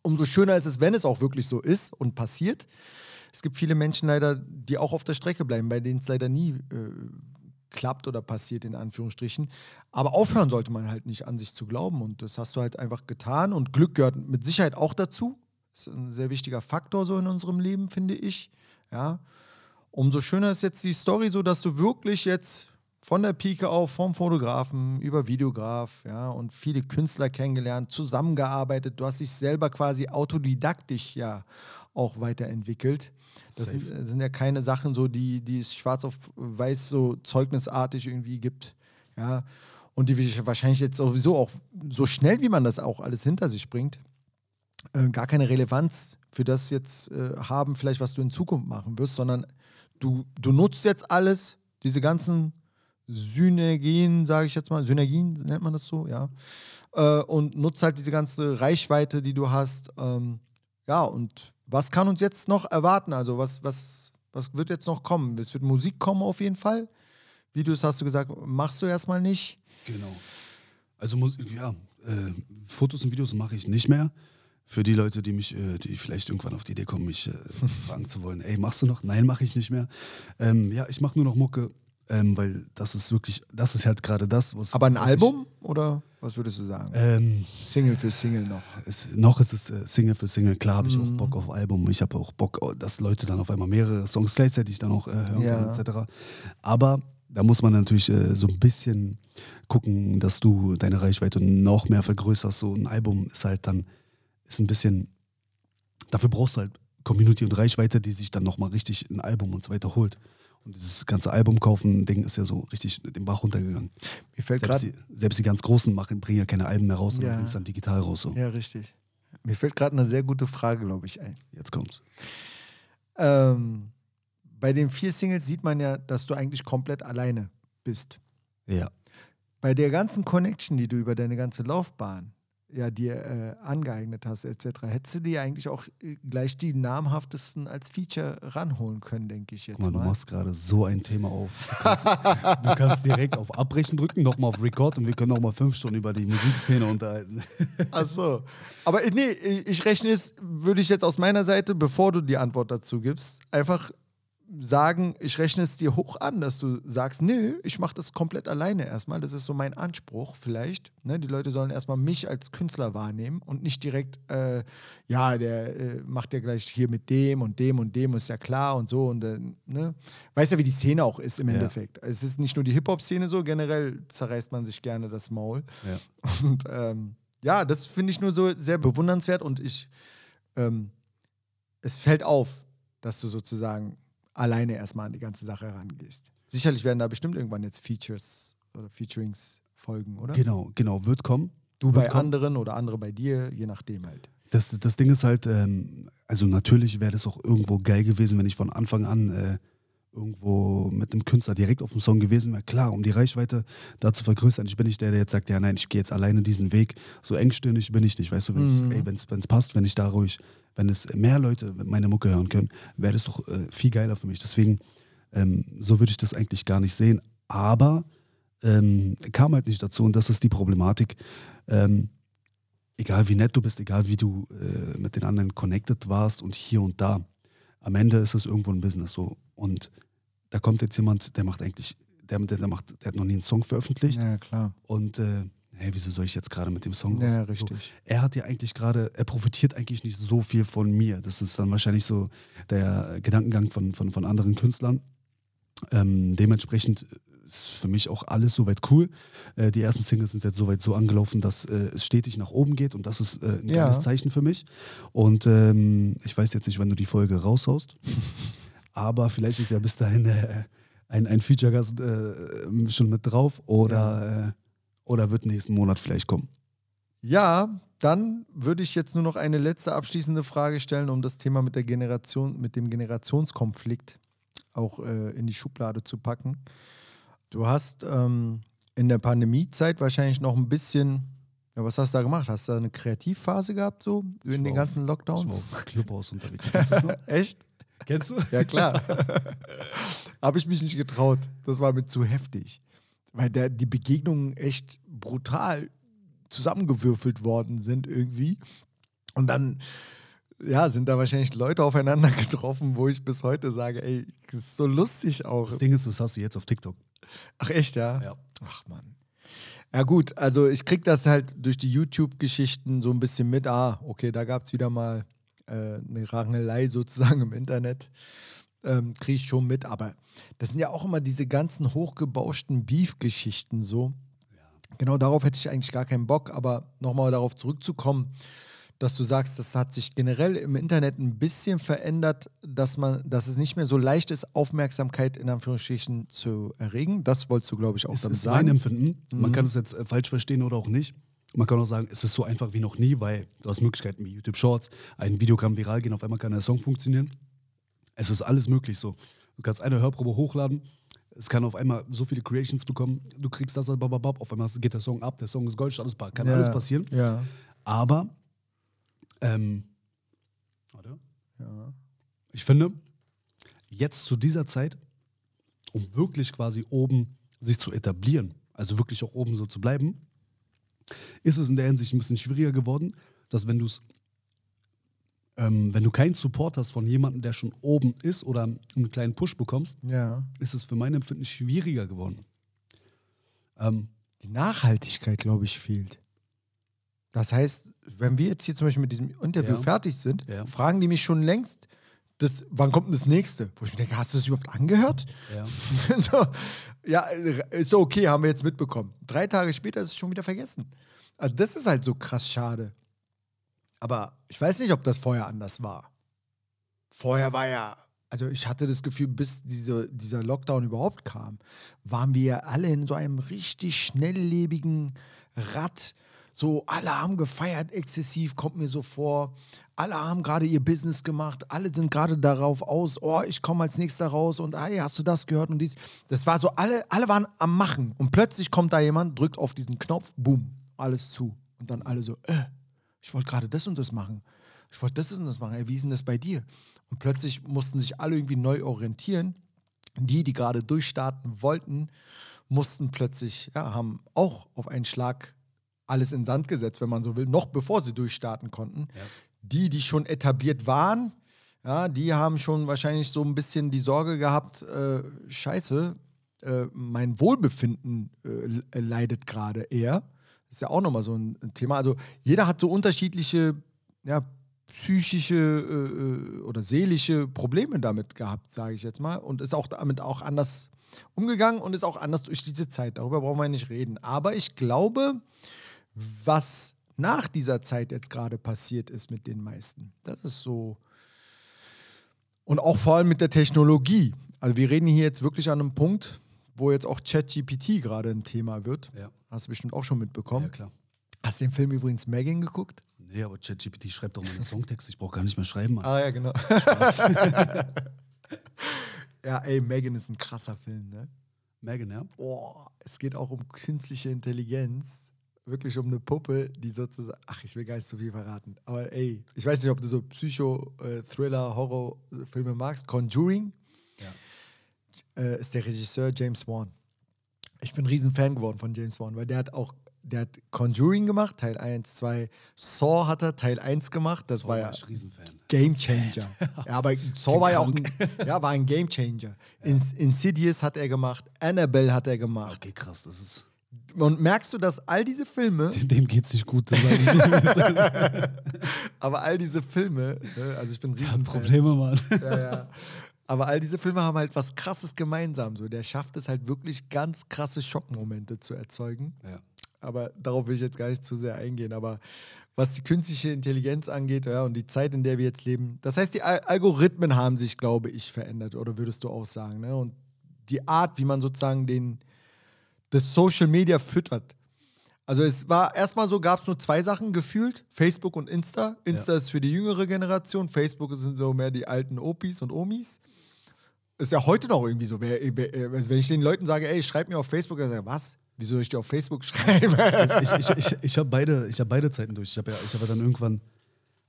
Umso schöner ist es, wenn es auch wirklich so ist und passiert. Es gibt viele Menschen leider, die auch auf der Strecke bleiben, bei denen es leider nie äh, klappt oder passiert, in Anführungsstrichen. Aber aufhören sollte man halt nicht an sich zu glauben. Und das hast du halt einfach getan. Und Glück gehört mit Sicherheit auch dazu. Das ist ein sehr wichtiger Faktor so in unserem Leben, finde ich. Ja. Umso schöner ist jetzt die Story, so dass du wirklich jetzt von der Pike auf, vom Fotografen über Videograf, ja, und viele Künstler kennengelernt, zusammengearbeitet. Du hast dich selber quasi autodidaktisch ja auch weiterentwickelt. Das sind, das sind ja keine Sachen so, die, die es schwarz auf weiß so zeugnisartig irgendwie gibt. Ja. Und die wahrscheinlich jetzt sowieso auch so schnell, wie man das auch alles hinter sich bringt, äh, gar keine Relevanz für das jetzt äh, haben, vielleicht was du in Zukunft machen wirst, sondern du, du nutzt jetzt alles, diese ganzen Synergien, sage ich jetzt mal, Synergien nennt man das so, ja, äh, und nutzt halt diese ganze Reichweite, die du hast. Ähm, ja, und was kann uns jetzt noch erwarten? Also was, was, was wird jetzt noch kommen? Es wird Musik kommen auf jeden Fall. Videos hast du gesagt, machst du erstmal nicht. Genau. Also ja, äh, Fotos und Videos mache ich nicht mehr. Für die Leute, die mich, äh, die vielleicht irgendwann auf die Idee kommen, mich äh, fragen zu wollen, ey, machst du noch? Nein, mache ich nicht mehr. Ähm, ja, ich mache nur noch Mucke, ähm, weil das ist wirklich, das ist halt gerade das, was. Aber ein was Album oder was würdest du sagen? Ich, ähm, Single für Single noch. es, noch ist es äh, Single für Single. Klar habe ich Mhm. auch Bock auf Album. Ich habe auch Bock, oh, dass Leute dann auf einmal mehrere Songs gleichzeitig dann auch äh, hören Ja. können, etc. Aber da muss man natürlich äh, so ein bisschen gucken, dass du deine Reichweite noch mehr vergrößerst. So ein Album ist halt dann, ist ein bisschen, dafür brauchst du halt Community und Reichweite, die sich dann nochmal richtig ein Album und so weiter holt. Und dieses ganze Album kaufen Ding ist ja so richtig den Bach runtergegangen. Mir fällt Selbst gerade. die, selbst die ganz Großen machen, bringen ja keine Alben mehr raus, sondern Ja. bringen es dann digital raus. So. Ja, richtig. Mir fällt gerade eine sehr gute Frage, glaube ich, ein. Jetzt kommt's. Ähm, bei den vier Singles sieht man ja, dass du eigentlich komplett alleine bist. Ja. Bei der ganzen Connection, die du über deine ganze Laufbahn ja dir äh, angeeignet hast, etc., hättest du dir eigentlich auch äh, gleich die namhaftesten als Feature ranholen können, denke ich jetzt Guck mal, du mal. machst gerade so ein Thema auf. Du kannst, du kannst direkt auf Abbrechen drücken, nochmal auf Record und wir können nochmal fünf Stunden über die Musikszene unterhalten. Ach so. Aber äh, nee, ich rechne es, würde ich jetzt aus meiner Seite, bevor du die Antwort dazu gibst, einfach sagen, ich rechne es dir hoch an, dass du sagst, nö, ich mache das komplett alleine erstmal. Das ist so mein Anspruch vielleicht. Ne? Die Leute sollen erstmal mich als Künstler wahrnehmen und nicht direkt, äh, ja, der äh, macht ja gleich hier mit dem und dem und dem, ist ja klar und so. Und äh, ne? Weiß ja, wie die Szene auch ist im Ja. Endeffekt. Es ist nicht nur die Hip-Hop-Szene so, generell zerreißt man sich gerne das Maul. Ja. Und ähm, ja, das finde ich nur so sehr bewundernswert und ich, ähm, es fällt auf, dass du sozusagen alleine erstmal an die ganze Sache herangehst. Sicherlich werden da bestimmt irgendwann jetzt Features oder Featurings folgen, oder? Genau, genau, wird kommen. Du wird bei kommen. anderen oder andere bei dir, je nachdem halt. Das, das Ding ist halt, ähm, also natürlich wäre das auch irgendwo geil gewesen, wenn ich von Anfang an äh, irgendwo mit einem Künstler direkt auf dem Song gewesen wäre. Klar, um die Reichweite da zu vergrößern. Ich bin nicht der, der jetzt sagt, ja nein, ich gehe jetzt alleine diesen Weg. So engstirnig bin ich nicht. Weißt du, wenn es Mhm. passt, wenn ich da ruhig, wenn es mehr Leute meine Mucke hören können, wäre das doch äh, viel geiler für mich. Deswegen, ähm, so würde ich das eigentlich gar nicht sehen. Aber ähm, kam halt nicht dazu und das ist die Problematik. Ähm, egal wie nett du bist, egal wie du äh, mit den anderen connected warst und hier und da, am Ende ist es irgendwo ein Business so. Und da kommt jetzt jemand, der macht eigentlich, der, der, macht, der hat noch nie einen Song veröffentlicht Ja, klar. und äh, hey, wieso soll ich jetzt gerade mit dem Song Ja, was- richtig. So, er hat ja eigentlich gerade, er profitiert eigentlich nicht so viel von mir. Das ist dann wahrscheinlich so der Gedankengang von, von, von anderen Künstlern. Ähm, dementsprechend ist für mich auch alles soweit cool. Äh, die ersten Singles sind jetzt soweit so angelaufen, dass äh, es stetig nach oben geht und das ist äh, ein Ja. geiles Zeichen für mich. Und ähm, ich weiß jetzt nicht, wann du die Folge raushaust, aber vielleicht ist ja bis dahin äh, ein, ein Feature-Gast äh, schon mit drauf oder, äh, oder wird nächsten Monat vielleicht kommen. Ja, dann würde ich jetzt nur noch eine letzte abschließende Frage stellen, um das Thema mit der Generation, mit dem Generationskonflikt auch äh, in die Schublade zu packen. Du hast ähm, in der Pandemiezeit wahrscheinlich noch ein bisschen, ja, was hast du da gemacht? Hast du da eine Kreativphase gehabt, so in den ganzen Ich war Lockdowns? auf Clubhaus unterwegs. Echt? Kennst du? Ja, klar. Habe ich mich nicht getraut. Das war mir zu heftig. Weil der, die Begegnungen echt brutal zusammengewürfelt worden sind irgendwie. Und dann, ja, sind da wahrscheinlich Leute aufeinander getroffen, wo ich bis heute sage, ey, das ist so lustig auch. Das Ding ist, das hast du jetzt auf TikTok. Ach echt, ja? Ja. Ach Mann. Ja gut, also ich krieg das halt durch die YouTube-Geschichten so ein bisschen mit. Ah, okay, da gab es wieder mal äh, eine Rangelei sozusagen im Internet. Ähm, kriege ich schon mit, aber das sind ja auch immer diese ganzen hochgebauschten Beef-Geschichten so. Genau darauf hätte ich eigentlich gar keinen Bock, aber nochmal darauf zurückzukommen, dass du sagst, das hat sich generell im Internet ein bisschen verändert, dass man, dass es nicht mehr so leicht ist, Aufmerksamkeit in Anführungsstrichen zu erregen. Das wolltest du, glaube ich, auch Das damit ist mein sagen. Empfinden. Man Mhm. kann es jetzt äh, falsch verstehen oder auch nicht. Man kann auch sagen, es ist so einfach wie noch nie, weil du hast Möglichkeiten wie YouTube Shorts, ein Video kann viral gehen, auf einmal kann der Song funktionieren. Es ist alles möglich so. Du kannst eine Hörprobe hochladen, es kann auf einmal so viele Creations bekommen, du kriegst das, bababab, auf einmal geht der Song ab, der Song ist Goldstatus, kann Ja, alles passieren. Ja. Aber, ähm, warte. Ja. Ich finde, jetzt zu dieser Zeit, um wirklich quasi oben sich zu etablieren, also wirklich auch oben so zu bleiben, ist es in der Hinsicht ein bisschen schwieriger geworden, dass wenn du es, ähm, wenn du keinen Support hast von jemandem, der schon oben ist oder einen kleinen Push bekommst, ja. ist es für mein Empfinden schwieriger geworden. Ähm, Die Nachhaltigkeit, glaube ich, fehlt. Das heißt, wenn wir jetzt hier zum Beispiel mit diesem Interview Ja. fertig sind, Ja. fragen die mich schon längst, das, wann kommt denn das nächste? Wo ich mir denke, hast du das überhaupt angehört? ja. so, ja, ist so okay, haben wir jetzt mitbekommen. Drei Tage später ist es schon wieder vergessen. Also das ist halt so krass schade. Aber ich weiß nicht, ob das vorher anders war. Vorher war ja, also ich hatte das Gefühl, bis diese, dieser Lockdown überhaupt kam, waren wir alle in so einem richtig schnelllebigen Rad. So, alle haben gefeiert exzessiv, kommt mir so vor. Alle haben gerade ihr Business gemacht. Alle sind gerade darauf aus, oh, ich komme als nächster raus und hey, hast du das gehört und dies. Das war so, alle, alle waren am Machen. Und plötzlich kommt da jemand, drückt auf diesen Knopf, boom, alles zu. Und dann alle so, äh, ich wollte gerade das und das machen. Ich wollte das und das machen. Ey, wie ist denn das bei dir? Und plötzlich mussten sich alle irgendwie neu orientieren. Die, die gerade durchstarten wollten, mussten plötzlich, ja, haben auch auf einen Schlag alles in Sand gesetzt, wenn man so will, noch bevor sie durchstarten konnten. Die, die schon etabliert waren, ja, die haben schon wahrscheinlich so ein bisschen die Sorge gehabt, äh, scheiße, äh, mein Wohlbefinden äh, leidet gerade eher. Das ist ja auch nochmal so ein, ein Thema. Also jeder hat so unterschiedliche ja, psychische äh, oder seelische Probleme damit gehabt, sage ich jetzt mal. Und ist auch damit auch anders umgegangen und ist auch anders durch diese Zeit. Darüber brauchen wir nicht reden. Aber ich glaube, was nach dieser Zeit jetzt gerade passiert ist mit den meisten, das ist so. Und auch vor allem mit der Technologie. Also wir reden hier jetzt wirklich an einem Punkt, wo jetzt auch ChatGPT gerade ein Thema wird. Ja. Hast du bestimmt auch schon mitbekommen. ja, klar. Hast du den Film übrigens Megan geguckt? Nee, aber ChatGPT schreibt doch meine Songtexte, ich brauche gar nicht mehr schreiben. Mann. Ah ja, genau. ja, ey, Megan ist ein krasser Film, ne? Megan, ja? Boah, es geht auch um künstliche Intelligenz. Wirklich um eine Puppe, die sozusagen. Ach, ich will gar nicht so viel verraten. Aber ey, ich weiß nicht, ob du so Psycho, äh, Horror-Filme magst. Conjuring Ja. äh, ist der Regisseur James Wan. Ich bin ein riesen Fan geworden von James Wan, weil der hat auch, der hat Conjuring gemacht, Teil 1, 2. Saw hat er Teil 1 gemacht. Das So war ja. Game Changer. ja, aber Saw war ja auch ein, ja, war ein Game Changer. In, Insidious hat er gemacht, Annabelle hat er gemacht. Okay, krass, das ist. Und merkst du, dass all diese Filme, Dem geht's nicht gut, aber all diese Filme, ne, also ich bin ein riesen Probleme, Mann. Ja, ja. Aber all diese Filme haben halt was krasses gemeinsam. So, der schafft es halt wirklich ganz krasse Schockmomente zu erzeugen. Ja. Aber darauf will ich jetzt gar nicht zu sehr eingehen. Aber was die künstliche Intelligenz angeht, ja, und die Zeit, in der wir jetzt leben, das heißt, die Al Algorithmen haben sich, glaube ich, verändert, oder würdest du auch sagen, ne? Und die Art, wie man sozusagen den das Social Media füttert. Also es war erstmal so, gab es nur zwei Sachen gefühlt, Facebook und Insta. Insta Ja. ist für die jüngere Generation, Facebook sind so mehr die alten Opis und Omis. Ist ja heute noch irgendwie so. Also wenn ich den Leuten sage, ey, schreib mir auf Facebook, dann sagen, was? Wieso ich dir auf Facebook schreiben? Ich, ich, ich, ich habe beide, ich hab beide Zeiten durch. Ich habe ja, ich hab ja dann irgendwann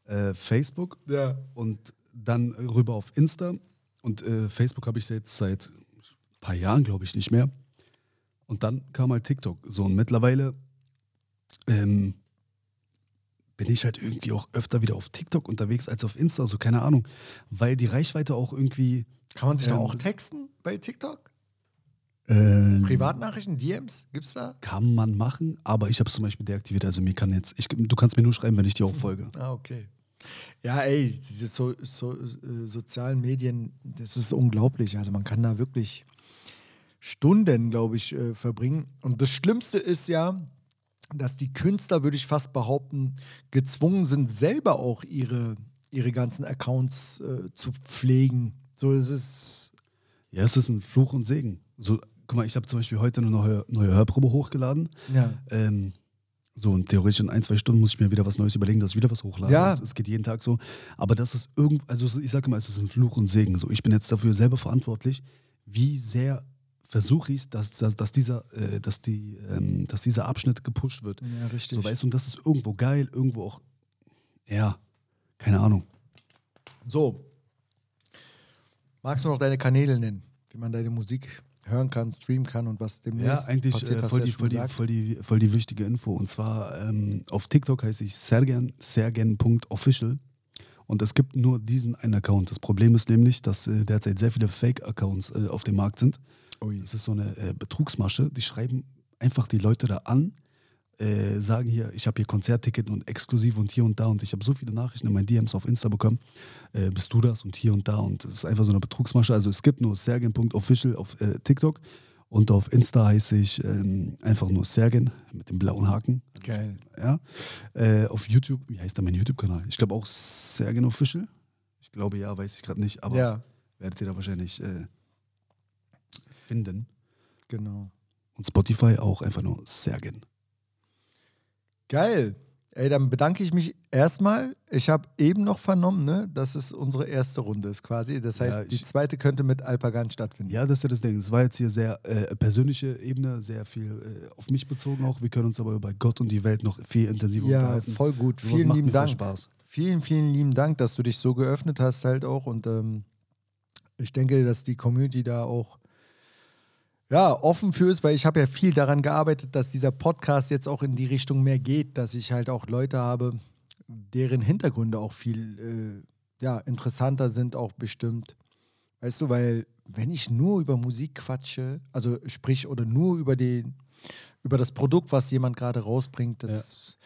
äh, Facebook ja. und dann rüber auf Insta. Und äh, Facebook habe ich jetzt seit ein paar Jahren, glaube ich, nicht mehr. Und dann kam halt TikTok. So, und mittlerweile ähm, bin ich halt irgendwie auch öfter wieder auf TikTok unterwegs als auf Insta, so keine Ahnung. Weil die Reichweite auch irgendwie. Kann man sich da Ähm, auch texten bei TikTok? Äh, Privatnachrichten, DMs? Gibt's da? Kann man machen, aber ich habe es zum Beispiel deaktiviert. Also mir kann jetzt, ich, du kannst mir nur schreiben, wenn ich dir auch folge. Ah, okay. Ja, ey, diese so, so, äh, sozialen Medien, das ist unglaublich. Also man kann da wirklich Stunden, glaube ich, äh, verbringen. Und das Schlimmste ist ja, dass die Künstler, würde ich fast behaupten, gezwungen sind, selber auch ihre, ihre ganzen Accounts äh, zu pflegen. So ist es. Ja, es ist ein Fluch und Segen. So, guck mal, ich habe zum Beispiel heute eine neue, neue Hörprobe hochgeladen. Ja. Ähm, so, und theoretisch in ein, zwei Stunden muss ich mir wieder was Neues überlegen, dass ich wieder was hochlade. Ja. Es geht jeden Tag so. Aber das ist irgend, also ich sage immer, es ist ein Fluch und Segen. So, ich bin jetzt dafür selber verantwortlich, wie sehr versuche ich, dass, dass, dass, dieser, äh, dass, die, ähm, dass dieser Abschnitt gepusht wird. Ja, richtig. So, weißt du, und das ist irgendwo geil, irgendwo auch, ja, keine Ahnung. So. Magst du noch deine Kanäle nennen, wie man deine Musik hören kann, streamen kann und was demnächst Ja, eigentlich passiert, äh, voll, die, voll, die, voll, die, voll die wichtige Info. Und zwar ähm, auf TikTok heiße ich sergen, sergen.official. Und es gibt nur diesen einen Account. Das Problem ist nämlich, dass äh, derzeit sehr viele Fake-Accounts äh, auf dem Markt sind. Ui. Das ist so eine äh, Betrugsmasche. Die schreiben einfach die Leute da an, äh, sagen hier, ich habe hier Konzertticket und exklusiv und hier und da. Und ich habe so viele Nachrichten in meinen DMs auf Insta bekommen. Äh, bist du das und hier und da? Und es ist einfach so eine Betrugsmasche. Also es gibt nur sergen.official auf äh, TikTok. Und auf Insta heiße ich ähm, einfach nur Sergen mit dem blauen Haken. Geil. Ja. Äh, auf YouTube, wie heißt da mein YouTube-Kanal? Ich glaube auch Sergen Official. Ich glaube ja, weiß ich gerade nicht, aber Ja, werdet ihr da wahrscheinlich äh, finden. genau. Und Spotify auch einfach nur Sergen. Geil. Ey, dann bedanke ich mich erstmal. Ich habe eben noch vernommen, ne, dass es unsere erste Runde ist quasi. Das heißt, Ja, die zweite könnte mit Alpagan stattfinden. Ja, das ist ja das Ding. Es war jetzt hier sehr äh, persönliche Ebene, sehr viel äh, auf mich bezogen auch. Wir können uns aber über Gott und die Welt noch viel intensiver Ja, unterhalten. voll gut. Sowas Vielen lieben Dank. Spaß. Vielen, vielen lieben Dank, dass du dich so geöffnet hast halt auch. Und ähm, ich denke, dass die Community da auch ja, offen für ist, weil ich habe ja viel daran gearbeitet, dass dieser Podcast jetzt auch in die Richtung mehr geht, dass ich halt auch Leute habe, deren Hintergründe auch viel äh, ja, interessanter sind, auch bestimmt. Weißt du, weil wenn ich nur über Musik quatsche, also sprich oder nur über den, über das Produkt, was jemand gerade rausbringt, das,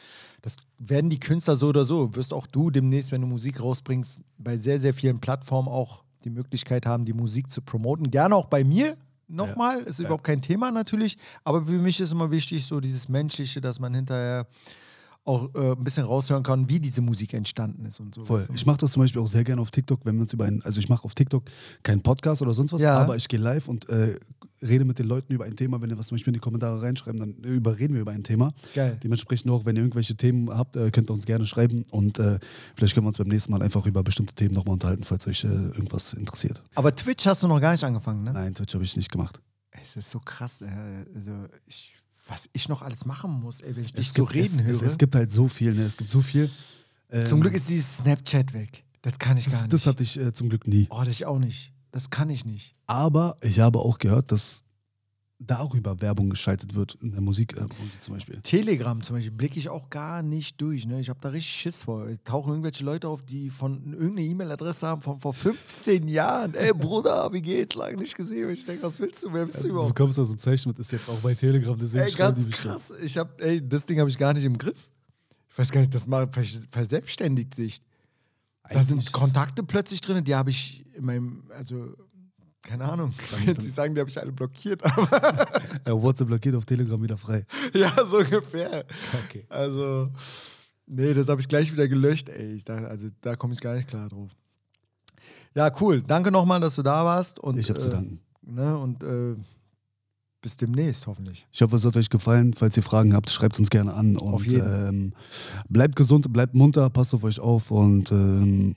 das werden die Künstler so oder so. Wirst auch du demnächst, wenn du Musik rausbringst, bei sehr, sehr vielen Plattformen auch die Möglichkeit haben, die Musik zu promoten. Gerne auch bei mir. Nochmal, ist überhaupt kein Thema natürlich, aber für mich ist immer wichtig, so dieses Menschliche, dass man hinterher auch äh, ein bisschen raushören kann, wie diese Musik entstanden ist und so. Voll. Ich mache das zum Beispiel auch sehr gerne auf TikTok, wenn wir uns über einen, also ich mache auf TikTok keinen Podcast oder sonst was, Ja. aber ich gehe live und äh, rede mit den Leuten über ein Thema. Wenn ihr was zum Beispiel in die Kommentare reinschreiben, dann überreden wir über ein Thema. Geil. Dementsprechend auch, wenn ihr irgendwelche Themen habt, äh, könnt ihr uns gerne schreiben und äh, vielleicht können wir uns beim nächsten Mal einfach über bestimmte Themen nochmal unterhalten, falls euch äh, irgendwas interessiert. Aber Twitch hast du noch gar nicht angefangen, ne? Nein, Twitch habe ich nicht gemacht. Es ist so krass, äh, also ich, was ich noch alles machen muss, ey, wenn ich dich so reden es, höre. Es, es gibt halt so viel, ne? Es gibt so viel. Ähm, Zum Glück ist dieses Snapchat weg. Das kann ich gar das, nicht. das hatte ich äh, zum Glück nie. oh, das ich auch nicht. Das kann ich nicht. Aber ich habe auch gehört, dass darüber Werbung geschaltet wird in der Musikbranche zum Beispiel. Telegram zum Beispiel blicke ich auch gar nicht durch. Ne? Ich habe da richtig Schiss vor. Tauchen irgendwelche Leute auf, die von irgendeine E-Mail-Adresse haben von vor 15 Jahren. Ey, Bruder, wie geht's? Lange nicht gesehen. Ich denke, was willst du? Wer bist du Du überhaupt? bekommst also ein Zeichen mit, ist jetzt auch bei Telegram, deswegen Ey, ganz da. krass. Ich hab, ey, das Ding habe ich gar nicht im Griff. Ich weiß gar nicht, das mal vers verselbstständigt sich. Da sind Kontakte plötzlich drin, die habe ich in meinem, also, keine Ahnung. Jetzt nicht sagen, die habe ich alle blockiert, aber Ja, WhatsApp blockiert auf Telegram wieder frei. ja, so ungefähr. Okay. Also, nee, das habe ich gleich wieder gelöscht, ey. Ich dachte, also, da komme ich gar nicht klar drauf. Ja, cool. Danke nochmal, dass du da warst. Und, Ich habe zu äh, danken. Ne, und äh, bis demnächst, hoffentlich. Ich hoffe, es hat euch gefallen. Falls ihr Fragen habt, schreibt uns gerne an. Und Auf jeden. Ähm, bleibt gesund, bleibt munter, passt auf euch auf und ähm,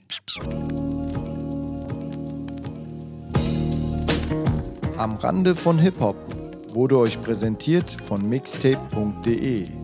Am Rande von Hip-Hop wurde euch präsentiert von mixtape.de.